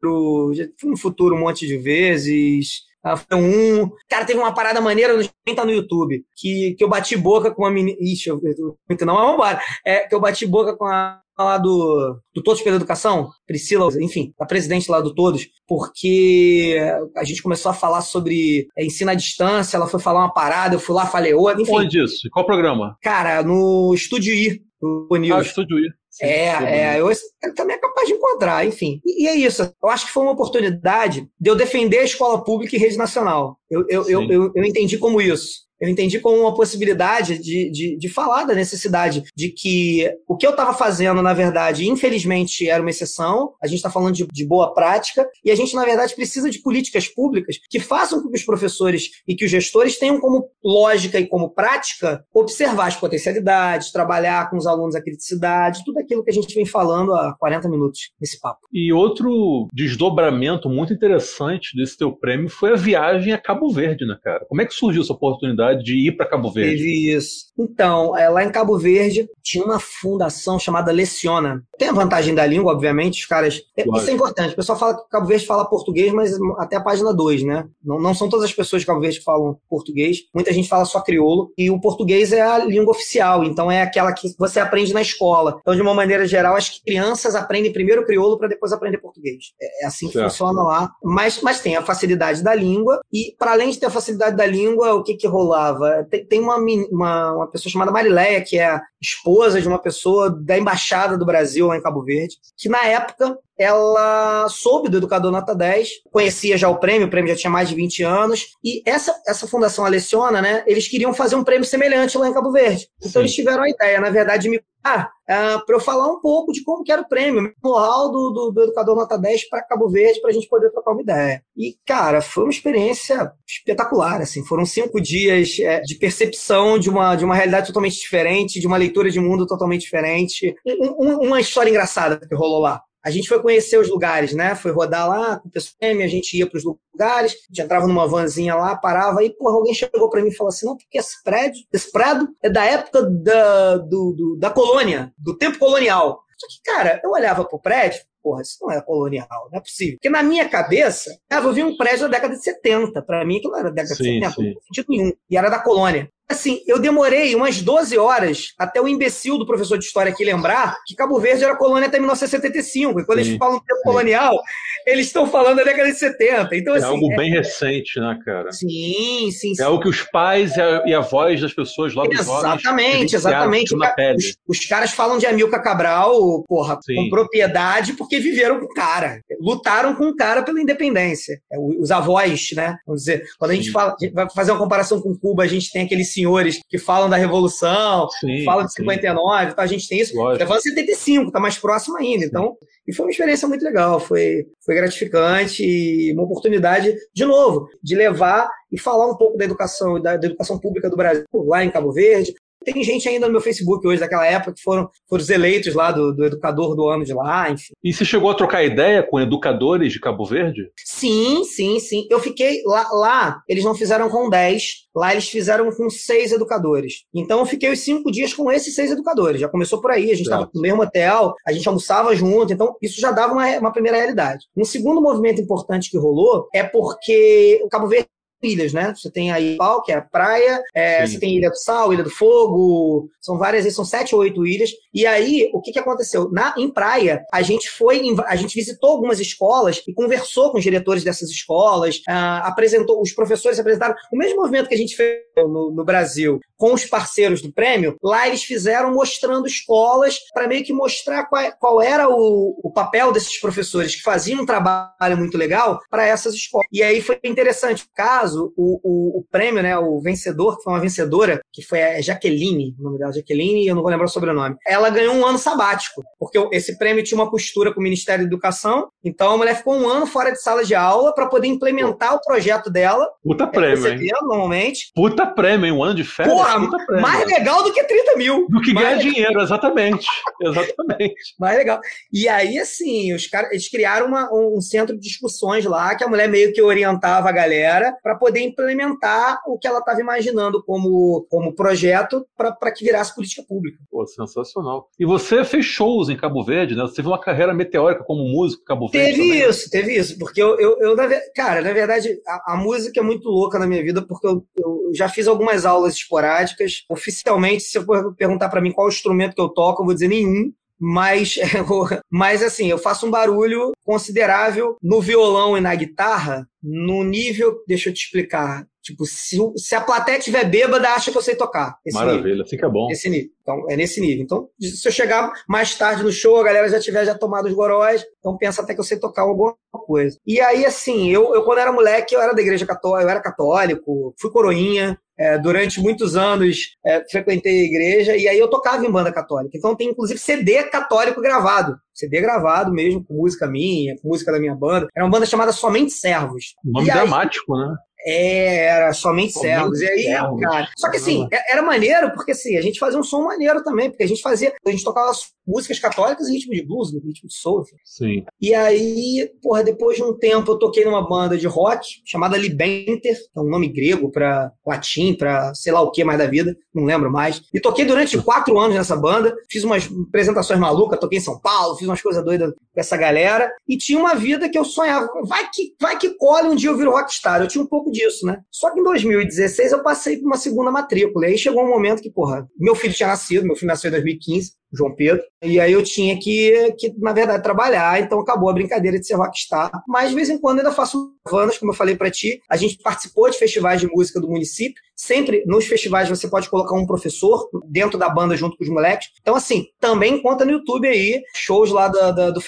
no no futuro um monte de vezes. Ah, foi um. Cara, teve uma parada maneira, nem tá no YouTube, que, que eu bati boca com uma menina. Ixi, eu, eu, muito não, mas vambora. É, que eu bati boca com a lá do, do Todos pela Educação, Priscila, enfim, a presidente lá do Todos, porque a gente começou a falar sobre é, ensino à distância, ela foi falar uma parada, eu fui lá, falei outra, enfim. Onde isso? Qual programa? Cara, no Estúdio I, do Ah, News. Estúdio I. Sim, É, é, eu, eu também é capaz de encontrar, enfim. E, e é isso. Eu acho que foi uma oportunidade de eu defender a escola pública e rede nacional. Eu, eu, eu, eu, eu entendi como isso. Eu entendi como uma possibilidade de, de, de falar da necessidade de que o que eu estava fazendo, na verdade, infelizmente, era uma exceção. A gente está falando de, de boa prática e a gente, na verdade, precisa de políticas públicas que façam com que os professores e que os gestores tenham como lógica e como prática observar as potencialidades, trabalhar com os alunos a criticidade, tudo aquilo que a gente vem falando há 40 minutos nesse papo. E outro desdobramento muito interessante desse teu prêmio foi a viagem a Cabo Verde, né, cara? Como é que surgiu essa oportunidade de ir para Cabo Verde? Teve isso. Então, é, lá em Cabo Verde tinha uma fundação chamada Leciona. Tem a vantagem da língua, obviamente, os caras. é- Lógico. Isso é importante. O pessoal fala que Cabo Verde fala português, mas até a página 2, né? Não, não são todas as pessoas de Cabo Verde que falam português. Muita gente fala só crioulo. E o português é a língua oficial, então é aquela que você aprende na escola. Então, de uma maneira geral, as crianças aprendem primeiro crioulo para depois aprender português. É, é assim que Certo. funciona lá. Mas, mas tem a facilidade da língua. E, para além de ter a facilidade da língua, o que que rolava? Tem, tem uma, uma, uma pessoa chamada Marileia, que é esposa de uma pessoa da embaixada do Brasil lá em Cabo Verde, que na época ela soube do Educador Nota 10, conhecia já o prêmio, o prêmio já tinha mais de 20 anos, e essa, essa fundação Aleciona, né, eles queriam fazer um prêmio semelhante lá em Cabo Verde. Então Sim. eles tiveram a ideia, na verdade, de me ah, uh, para eu falar um pouco de como que era o prêmio, o know do, do, do, Educador Nota 10 para Cabo Verde, para a gente poder trocar uma ideia. E, cara, foi uma experiência espetacular, assim, foram cinco dias é, de percepção de uma, de uma realidade totalmente diferente, de uma leitura de mundo totalmente diferente, um, um, uma história engraçada que rolou lá. A gente foi conhecer os lugares, né? Foi rodar lá com o pessoal, a gente ia para os lugares, a gente entrava numa vanzinha lá, parava, e porra, alguém chegou para mim e falou assim: não, porque esse prédio, esse prédio é da época da, do, do, da colônia, do tempo colonial. Só que, cara, eu olhava pro prédio, porra, isso não é colonial, não é possível. Porque na minha cabeça, eu vi um prédio da década de 70. Para mim, aquilo era da década sim, de 70, sim. não sentido nenhum. E era da colônia. Assim, eu demorei umas 12 horas até o imbecil do professor de história aqui lembrar que Cabo Verde era colônia até 1975. E quando sim, eles falam tempo sim. colonial, eles estão falando da década de 70. Então, é assim, algo é... bem recente, né, cara? Sim, sim, sim. É algo que os pais e a, e a voz das pessoas lá dos Exatamente, exatamente. Os, os, caras falam de Amilcar Cabral, porra, sim. com propriedade, porque viveram com o cara. Lutaram com o cara pela independência. É, os avós, né? Vamos dizer, quando a gente fala, vai fazer uma comparação com Cuba, a gente tem aqueles senhores que falam da Revolução, sim, falam de 59, então a gente tem isso. Lógico. Tá falando de 75, tá mais próximo ainda. Então, e foi uma experiência muito legal, foi, foi gratificante e uma oportunidade, de novo, de levar e falar um pouco da educação, da, da educação pública do Brasil lá em Cabo Verde, tem gente ainda no meu Facebook hoje, daquela época, que foram, foram os eleitos lá do, do educador do ano de lá, enfim. E você chegou a trocar ideia com educadores de Cabo Verde? Sim, sim, sim. Eu fiquei lá, lá eles não fizeram com 10, lá eles fizeram com seis educadores. Então eu fiquei os cinco dias com esses seis educadores. Já começou por aí, a gente estava no mesmo hotel, a gente almoçava junto, então isso já dava uma, uma primeira realidade. Um segundo movimento importante que rolou é porque o Cabo Verde ilhas, né? Você tem aí Pau, que é a praia, é, você tem Ilha do Sal, Ilha do Fogo, são várias, são sete ou oito ilhas. E aí, o que, que aconteceu? Na, em praia, a gente foi, a gente visitou algumas escolas e conversou com os diretores dessas escolas, uh, apresentou, os professores apresentaram o mesmo movimento que a gente fez no, no Brasil com os parceiros do prêmio, lá eles fizeram mostrando escolas para meio que mostrar qual, qual era o, o, papel desses professores que faziam um trabalho muito legal para essas escolas. E aí foi interessante. No caso, o, o, o, prêmio, né, o vencedor, que foi uma vencedora, que foi a Jaqueline, o nome dela é Jaqueline, eu não vou lembrar o sobrenome, ela ganhou um ano sabático, porque esse prêmio tinha uma costura com o Ministério da Educação, então a mulher ficou um ano fora de sala de aula para poder implementar o projeto dela. Puta prêmio, hein? normalmente. Puta prêmio, hein? Um ano de férias. Porra, mais legal do que 30 mil. Do que ganhar dinheiro, exatamente. exatamente. Mais legal. E aí, assim, os caras, eles criaram uma, um centro de discussões lá, que a mulher meio que orientava a galera para poder implementar o que ela estava imaginando como, como projeto para que virasse política pública. Pô, sensacional. E você fez shows em Cabo Verde, né? Você teve uma carreira meteórica como músico em Cabo Verde. Teve também. isso, teve isso. Porque eu, eu, eu cara, na verdade, a, a, música é muito louca na minha vida, porque eu, eu já fiz algumas aulas esporádicas. Oficialmente, se eu perguntar para mim qual instrumento que eu toco, eu vou dizer nenhum. Mas, mas assim, eu faço um barulho considerável no violão e na guitarra, no nível, deixa eu te explicar, Tipo, se, se a plateia estiver bêbada, acha que eu sei tocar. Maravilha, nível. fica bom. Esse nível. Então, é nesse nível. Então, se eu chegar mais tarde no show, a galera já tiver já tomado os goróis, então pensa até que eu sei tocar alguma coisa. E aí, assim, eu, eu quando era moleque, eu era da igreja católica, eu era católico, fui coroinha, é, durante muitos anos é, frequentei a igreja e aí eu tocava em banda católica. Então tem inclusive CD católico gravado. CD gravado mesmo, com música minha, com música da minha banda. Era uma banda chamada Somente Servos. Nome dramático, né? É, era somente servos. E aí, servos. cara. Só que assim, é, era maneiro, porque assim, a gente fazia um som maneiro também, porque a gente fazia, a gente tocava músicas católicas em ritmo de blues, no ritmo de soul. Sim. E aí, porra, depois de um tempo eu toquei numa banda de rock chamada Libenter, que é um nome grego para latim, para sei lá o que mais da vida, não lembro mais. E toquei durante quatro anos nessa banda, fiz umas apresentações malucas, toquei em São Paulo, fiz umas coisas doidas com essa galera, e tinha uma vida que eu sonhava, vai que, vai que colhe um dia eu viro rockstar. Eu tinha um pouco disso, né? Só que em 2016 eu passei por uma segunda matrícula. E aí chegou um momento que, porra, meu filho tinha nascido, meu filho nasceu em 2015, João Pedro. E aí eu tinha que, que, na verdade, trabalhar, então acabou a brincadeira de ser rockstar. Mas de vez em quando ainda faço bandas, como eu falei para ti. A gente participou de festivais de música do município, sempre nos festivais você pode colocar um professor dentro da banda junto com os moleques. Então, assim, também conta no YouTube aí, shows lá do, do, do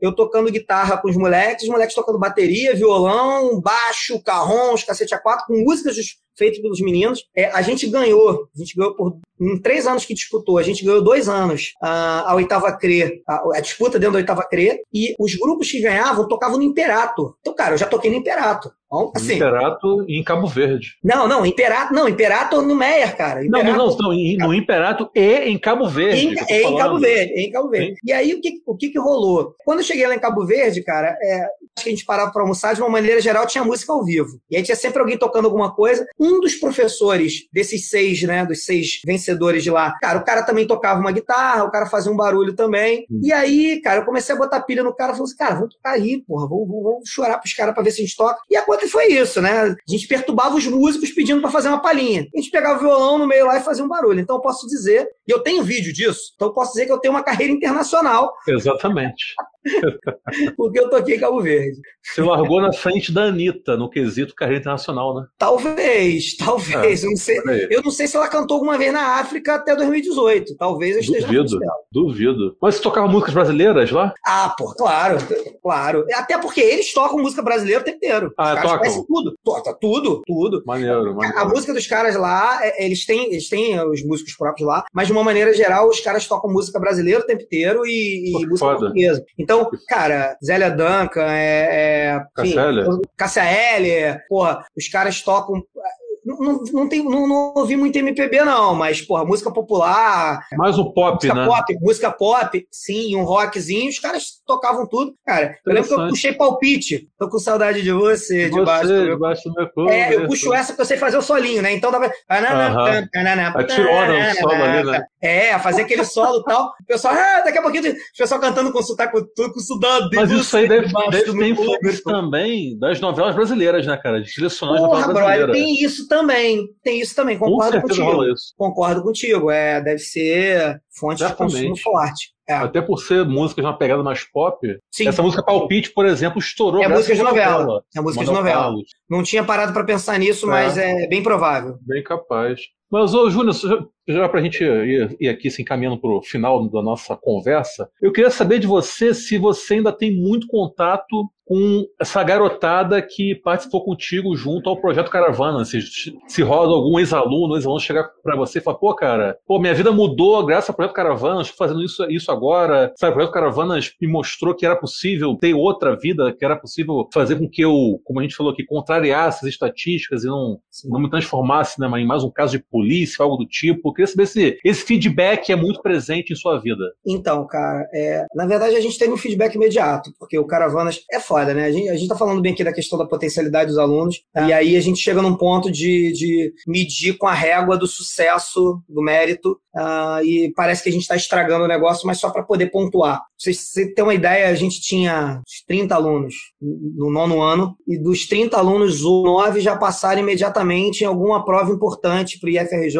eu tocando guitarra com os moleques, os moleques tocando bateria, violão, baixo, carrons, cacete A4, com músicas feito pelos meninos. É, a gente ganhou, a gente ganhou por em três anos que disputou, a gente ganhou dois anos a, a oitava CRE, a, a, disputa dentro da oitava CRE, e os grupos que ganhavam tocavam no Imperato. Então, cara, eu já toquei no Imperato. Então, assim, Imperato em Cabo Verde. Não, não, Imperato, não, Imperato no Meyer, cara. Imperato, não, não, não, no Imperato e em Cabo Verde. Em, é em Cabo Verde, é em Cabo Verde. Sim. E aí, o que, o que que rolou? Quando eu cheguei lá em Cabo Verde, cara, é, acho que a gente parava para almoçar, de uma maneira geral, tinha música ao vivo. E aí tinha sempre alguém tocando alguma coisa. Um dos professores desses seis, né, dos seis vencedores de lá, cara, o cara também tocava uma guitarra, o cara fazia um barulho também. Hum. E aí, cara, eu comecei a botar pilha no cara, falei assim, cara, vamos tocar aí, porra, vamos, vamos, vamos chorar pros caras pra ver se a gente toca. E a conta foi isso, né? A gente perturbava os músicos pedindo para fazer uma palhinha. A gente pegava o violão no meio lá e fazia um barulho. Então eu posso dizer, e eu tenho vídeo disso, então eu posso dizer que eu tenho uma carreira internacional. Exatamente. Porque eu toquei em Cabo Verde. Você largou na frente da Anitta no quesito carreira internacional, né? Talvez, talvez. É, eu, não sei, eu não sei se ela cantou alguma vez na África até 2018. Talvez eu esteja Duvido, duvido. Mas você tocava músicas brasileiras lá? Ah, pô, claro, claro. Até porque eles tocam música brasileira o tempo inteiro. Ah, tocam? tudo. Toca tudo, tudo. Maneiro, maneiro. A, a música dos caras lá, é, eles têm, eles têm os músicos próprios lá, mas de uma maneira geral, os caras tocam música brasileira o tempo inteiro e, e música foda. portuguesa. Então, cara, Zélia Duncan, é, é, Cássia L, porra, os caras tocam não, não, tem, não, não ouvi muito MPB, não, mas, porra, música popular. Mais o pop, música né? Pop, música pop, sim, um rockzinho, os caras tocavam tudo. Cara, eu lembro que eu puxei palpite. Tô com saudade de você, de debaixo, do meu... do meu corpo. É, eu puxo essa porque eu sei fazer o solinho, né? Então dava. A tirona, o solo ali, né? É, fazer aquele solo e tal. O pessoal, ah, daqui a pouquinho, o pessoal cantando com sotaque, com, com sudado. Mas isso aí deve, deve ter influência também das novelas brasileiras, né, cara? De selecionar as novelas brasileiras. Tem isso também também, tem isso também, concordo Com contigo. Concordo contigo, é, deve ser fonte Certamente. de consumo forte. É. Até por ser música de uma pegada mais pop. Sim. Essa música Palpite, por exemplo, estourou. É música de novela. novela. É música de novela. Carlos. Não tinha parado para pensar nisso, é. mas é bem provável. Bem capaz. Mas, ô Júnior, já, para a gente ir, ir, aqui se encaminhando para o final da nossa conversa, eu queria saber de você se você ainda tem muito contato com essa garotada que participou contigo junto ao projeto Caravana. Se, se rola algum ex-aluno, ex-aluno chegar para você e falar, pô, cara, pô, minha vida mudou graças ao projeto Caravana, estou fazendo isso, isso agora. Sabe, o projeto Caravana me mostrou que era possível ter outra vida, que era possível fazer com que eu, como a gente falou aqui, contrariasse as estatísticas e não, não me transformasse né, em mais um caso de polícia, algo do tipo. Eu queria saber se esse feedback é muito presente em sua vida. Então, cara, é, na verdade a gente teve um feedback imediato, porque o Caravanas é foda né? A gente, a gente tá falando bem aqui da questão da potencialidade dos alunos, é. e aí a gente chega num ponto de, de medir com a régua do sucesso, do mérito, uh, e parece que a gente está estragando o negócio, mas só para poder pontuar. Pra você ter uma ideia, a gente tinha 30 alunos no nono ano, e dos 30 alunos, 9 já passaram imediatamente em alguma prova importante para o IFRJ,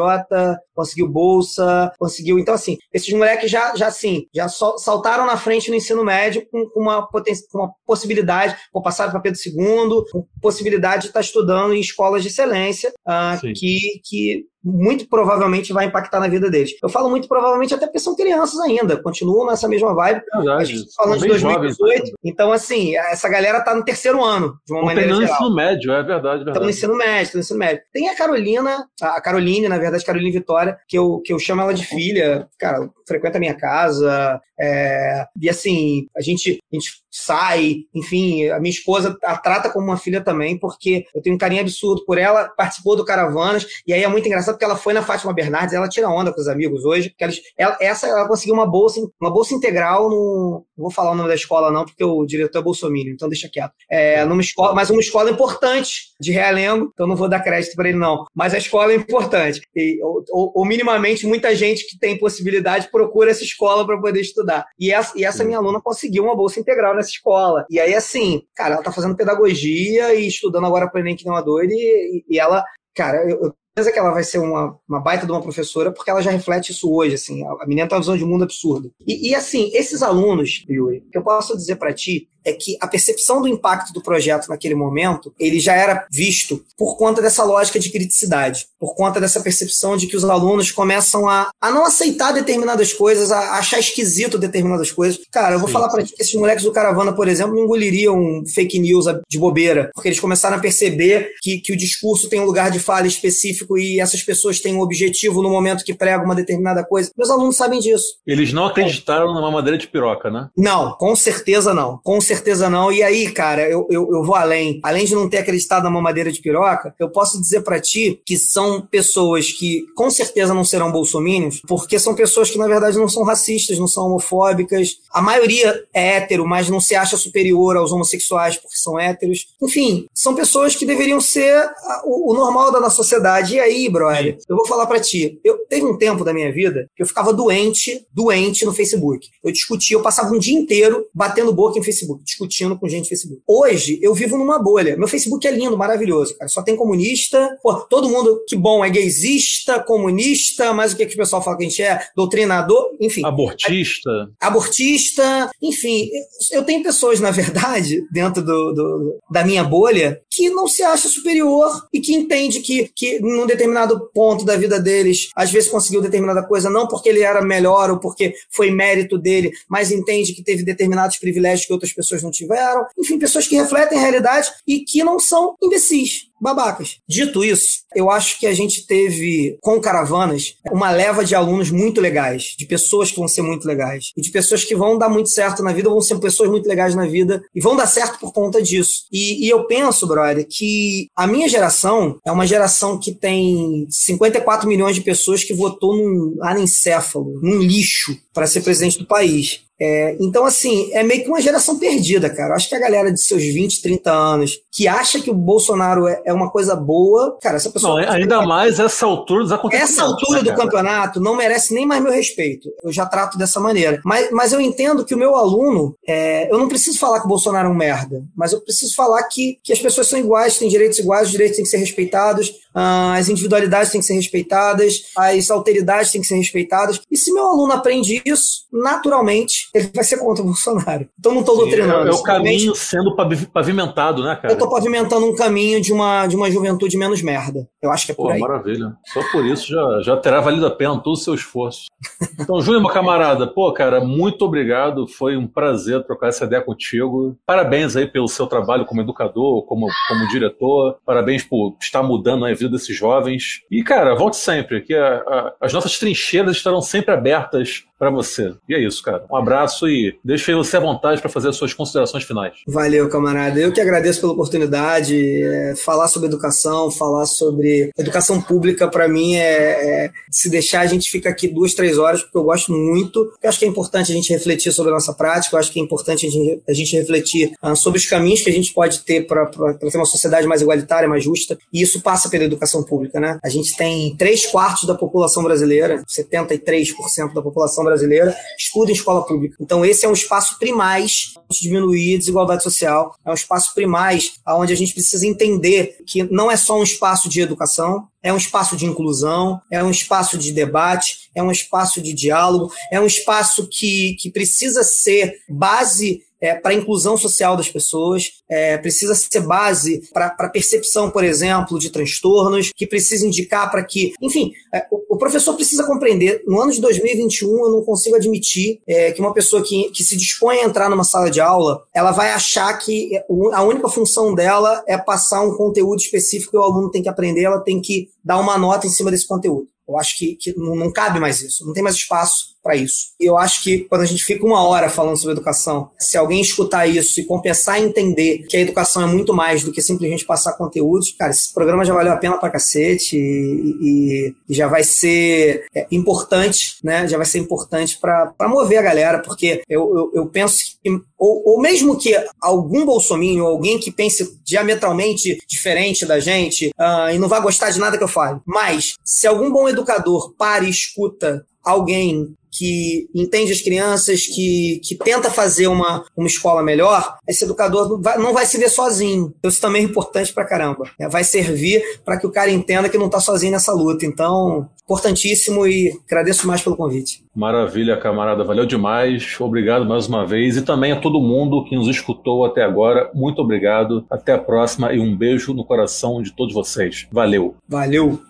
conseguiu bolsa, conseguiu. Então, assim, esses moleques já, já assim, já saltaram na frente no ensino médio com, com uma, com uma possibilidade, ou passaram para Pedro II, com possibilidade de estar estudando em escolas de excelência, uh, que, que muito provavelmente vai impactar na vida deles. Eu falo muito provavelmente até porque são crianças ainda, continuam nessa mesma vibe. Verdade. A gente tá falando de 2018. Jovens, então, assim, essa galera tá no terceiro ano, de uma maneira geral. ensino médio, é verdade, verdade. Estão no ensino médio, estão no ensino médio. Tem a Carolina, a Caroline, na verdade, Caroline Vitória, que eu, que eu chamo ela de filha, cara, frequenta a minha casa, é, e assim, a gente, a gente sai, enfim, a minha esposa a trata como uma filha também, porque eu tenho um carinho absurdo por ela, participou do Caravanas, e aí é muito engraçado porque ela foi na Fátima Bernardes, ela tira onda com os amigos hoje, porque ela, essa ela conseguiu uma bolsa, uma bolsa integral no, não vou falar o nome da escola não, porque o diretor é bolsominion, então deixa quieto. É, numa escola, mas uma escola importante de Realengo, então não vou dar crédito para ele não, mas a escola é importante, e, ou, ou, ou, minimamente muita gente que tem possibilidade procura essa escola para poder estudar. E essa, e essa minha aluna conseguiu uma bolsa integral nessa escola. E aí, assim, cara, ela tá fazendo pedagogia e estudando agora para o Enem que não é doido, e, e ela, cara, eu, eu que ela vai ser uma, uma baita de uma professora, porque ela já reflete isso hoje, assim, a menina tem uma visão de mundo absurdo. E, e assim, esses alunos, Yuri, que eu posso dizer para ti, é que a percepção do impacto do projeto naquele momento, ele já era visto por conta dessa lógica de criticidade, por conta dessa percepção de que os alunos começam a, a não aceitar determinadas coisas, a achar esquisito determinadas coisas. Cara, eu vou sim, falar para ti que esses moleques do Caravana, por exemplo, não engoliriam fake news de bobeira, porque eles começaram a perceber que, que o discurso tem um lugar de fala específico e essas pessoas têm um objetivo no momento que pregam uma determinada coisa. Meus alunos sabem disso. Eles não acreditaram numa madeira de piroca, né? Não, com certeza não. Com certeza não. E aí, cara, eu, eu, eu vou além. Além de não ter acreditado na mamadeira de piroca, eu posso dizer para ti que são pessoas que com certeza não serão bolsomínios, porque são pessoas que na verdade não são racistas, não são homofóbicas. A maioria é hétero, mas não se acha superior aos homossexuais porque são héteros. Enfim, são pessoas que deveriam ser o, o normal da nossa sociedade. E aí, brother, eu vou falar para ti. Eu teve um tempo da minha vida que eu ficava doente, doente no Facebook. Eu discutia, eu passava um dia inteiro batendo boca em Facebook, discutindo com gente no Facebook. Hoje, eu vivo numa bolha. Meu Facebook é lindo, maravilhoso, cara. Só tem comunista. Pô, todo mundo, que bom, é gaysista, comunista, mas o que, que o pessoal fala que a gente é? Doutrinador, enfim. Abortista. Abortista, enfim. Eu tenho pessoas, na verdade, dentro do, do, da minha bolha, que não se acha superior e que entende que, que num determinado ponto da vida deles, às vezes conseguiu determinada coisa, não porque ele era melhor ou porque foi mérito dele, mas entende que teve determinados privilégios que outras pessoas não tiveram. Enfim, pessoas que refletem a realidade e que não são imbecis babacas. Dito isso, eu acho que a gente teve, com caravanas, uma leva de alunos muito legais, de pessoas que vão ser muito legais, e de pessoas que vão dar muito certo na vida, vão ser pessoas muito legais na vida, e vão dar certo por conta disso. E, e eu penso, brother, que a minha geração é uma geração que tem 54 milhões de pessoas que votou num anencéfalo, num lixo, para ser presidente do país. É, então, assim, é meio que uma geração perdida, cara. acho que a galera de seus 20, 30 anos que acha que o Bolsonaro é, é uma coisa boa, cara, essa pessoa. Não, ainda mais essa altura dos acontecimentos. Essa altura né, do campeonato não merece nem mais meu respeito. Eu já trato dessa maneira. Mas, mas eu entendo que o meu aluno, é, eu não preciso falar que o Bolsonaro é um merda, mas eu preciso falar que, que as pessoas são iguais, têm direitos iguais, os direitos têm que ser respeitados, as individualidades têm que ser respeitadas, as alteridades têm que ser respeitadas. E se meu aluno aprende isso, naturalmente, ele vai ser contra o Bolsonaro. Então não estou doutrinando. É, é o caminho sendo pavimentado, né, cara? Eu estou pavimentando um caminho de uma, de uma juventude menos merda. Eu acho que é por Pô, aí. maravilha. Só por isso já, já terá valido a pena todo o seu esforço. Então, Júnior, meu camarada, pô, cara, muito obrigado. Foi um prazer trocar essa ideia contigo. Parabéns aí pelo seu trabalho como educador, como, como diretor. Parabéns por estar mudando a vida desses jovens. E, cara, volte sempre, que a, a, as nossas trincheiras estarão sempre abertas para você. E é isso, cara. Um abraço e deixo aí você à vontade para fazer as suas considerações finais. Valeu, camarada. Eu que agradeço pela oportunidade. É, falar sobre educação, falar sobre educação pública, para mim, é, é, se deixar, a gente fica aqui duas, três horas, porque eu gosto muito. Eu acho que é importante a gente refletir sobre a nossa prática, eu acho que é importante a gente, a gente refletir uh, sobre os caminhos que a gente pode ter para ter uma sociedade mais igualitária, mais justa, e isso passa pela educação pública, né? A gente tem três quartos da população brasileira, 73% da população brasileira estuda em escola pública. Então, esse é um espaço primais de diminuir a desigualdade social, é um espaço primais onde a gente precisa entender que não é só um espaço de educação, é um espaço de inclusão, é um espaço de debate, é um espaço de diálogo, é um espaço que, que precisa ser base é, para a inclusão social das pessoas, é, precisa ser base para a percepção, por exemplo, de transtornos, que precisa indicar para que. Enfim, é, o, o, professor precisa compreender. No ano de 2021, eu não consigo admitir é, que uma pessoa que, que se dispõe a entrar numa sala de aula, ela vai achar que a única função dela é passar um conteúdo específico que o aluno tem que aprender, ela tem que dar uma nota em cima desse conteúdo. Eu acho que, que não, não, cabe mais isso, não tem mais espaço para isso. E eu acho que quando a gente fica uma hora falando sobre educação, se alguém escutar isso e compensar a entender que a educação é muito mais do que simplesmente passar conteúdos, cara, esse programa já valeu a pena pra cacete e, e, já vai ser é, importante, né? Já vai ser importante para mover a galera, porque eu, eu, eu penso que, ou, ou, mesmo que algum bolsominho, alguém que pense diametralmente diferente da gente uh, e não vai gostar de nada que eu fale, mas se algum bom educador para e escuta alguém que entende as crianças, que, que tenta fazer uma, uma escola melhor, esse educador não vai, não vai se ver sozinho. Então, isso também é importante pra caramba. É, vai servir para que o cara entenda que não tá sozinho nessa luta. Então, importantíssimo e agradeço mais pelo convite. Maravilha, camarada. Valeu demais. Obrigado mais uma vez. E também a todo mundo que nos escutou até agora. Muito obrigado. Até a próxima e um beijo no coração de todos vocês. Valeu. Valeu.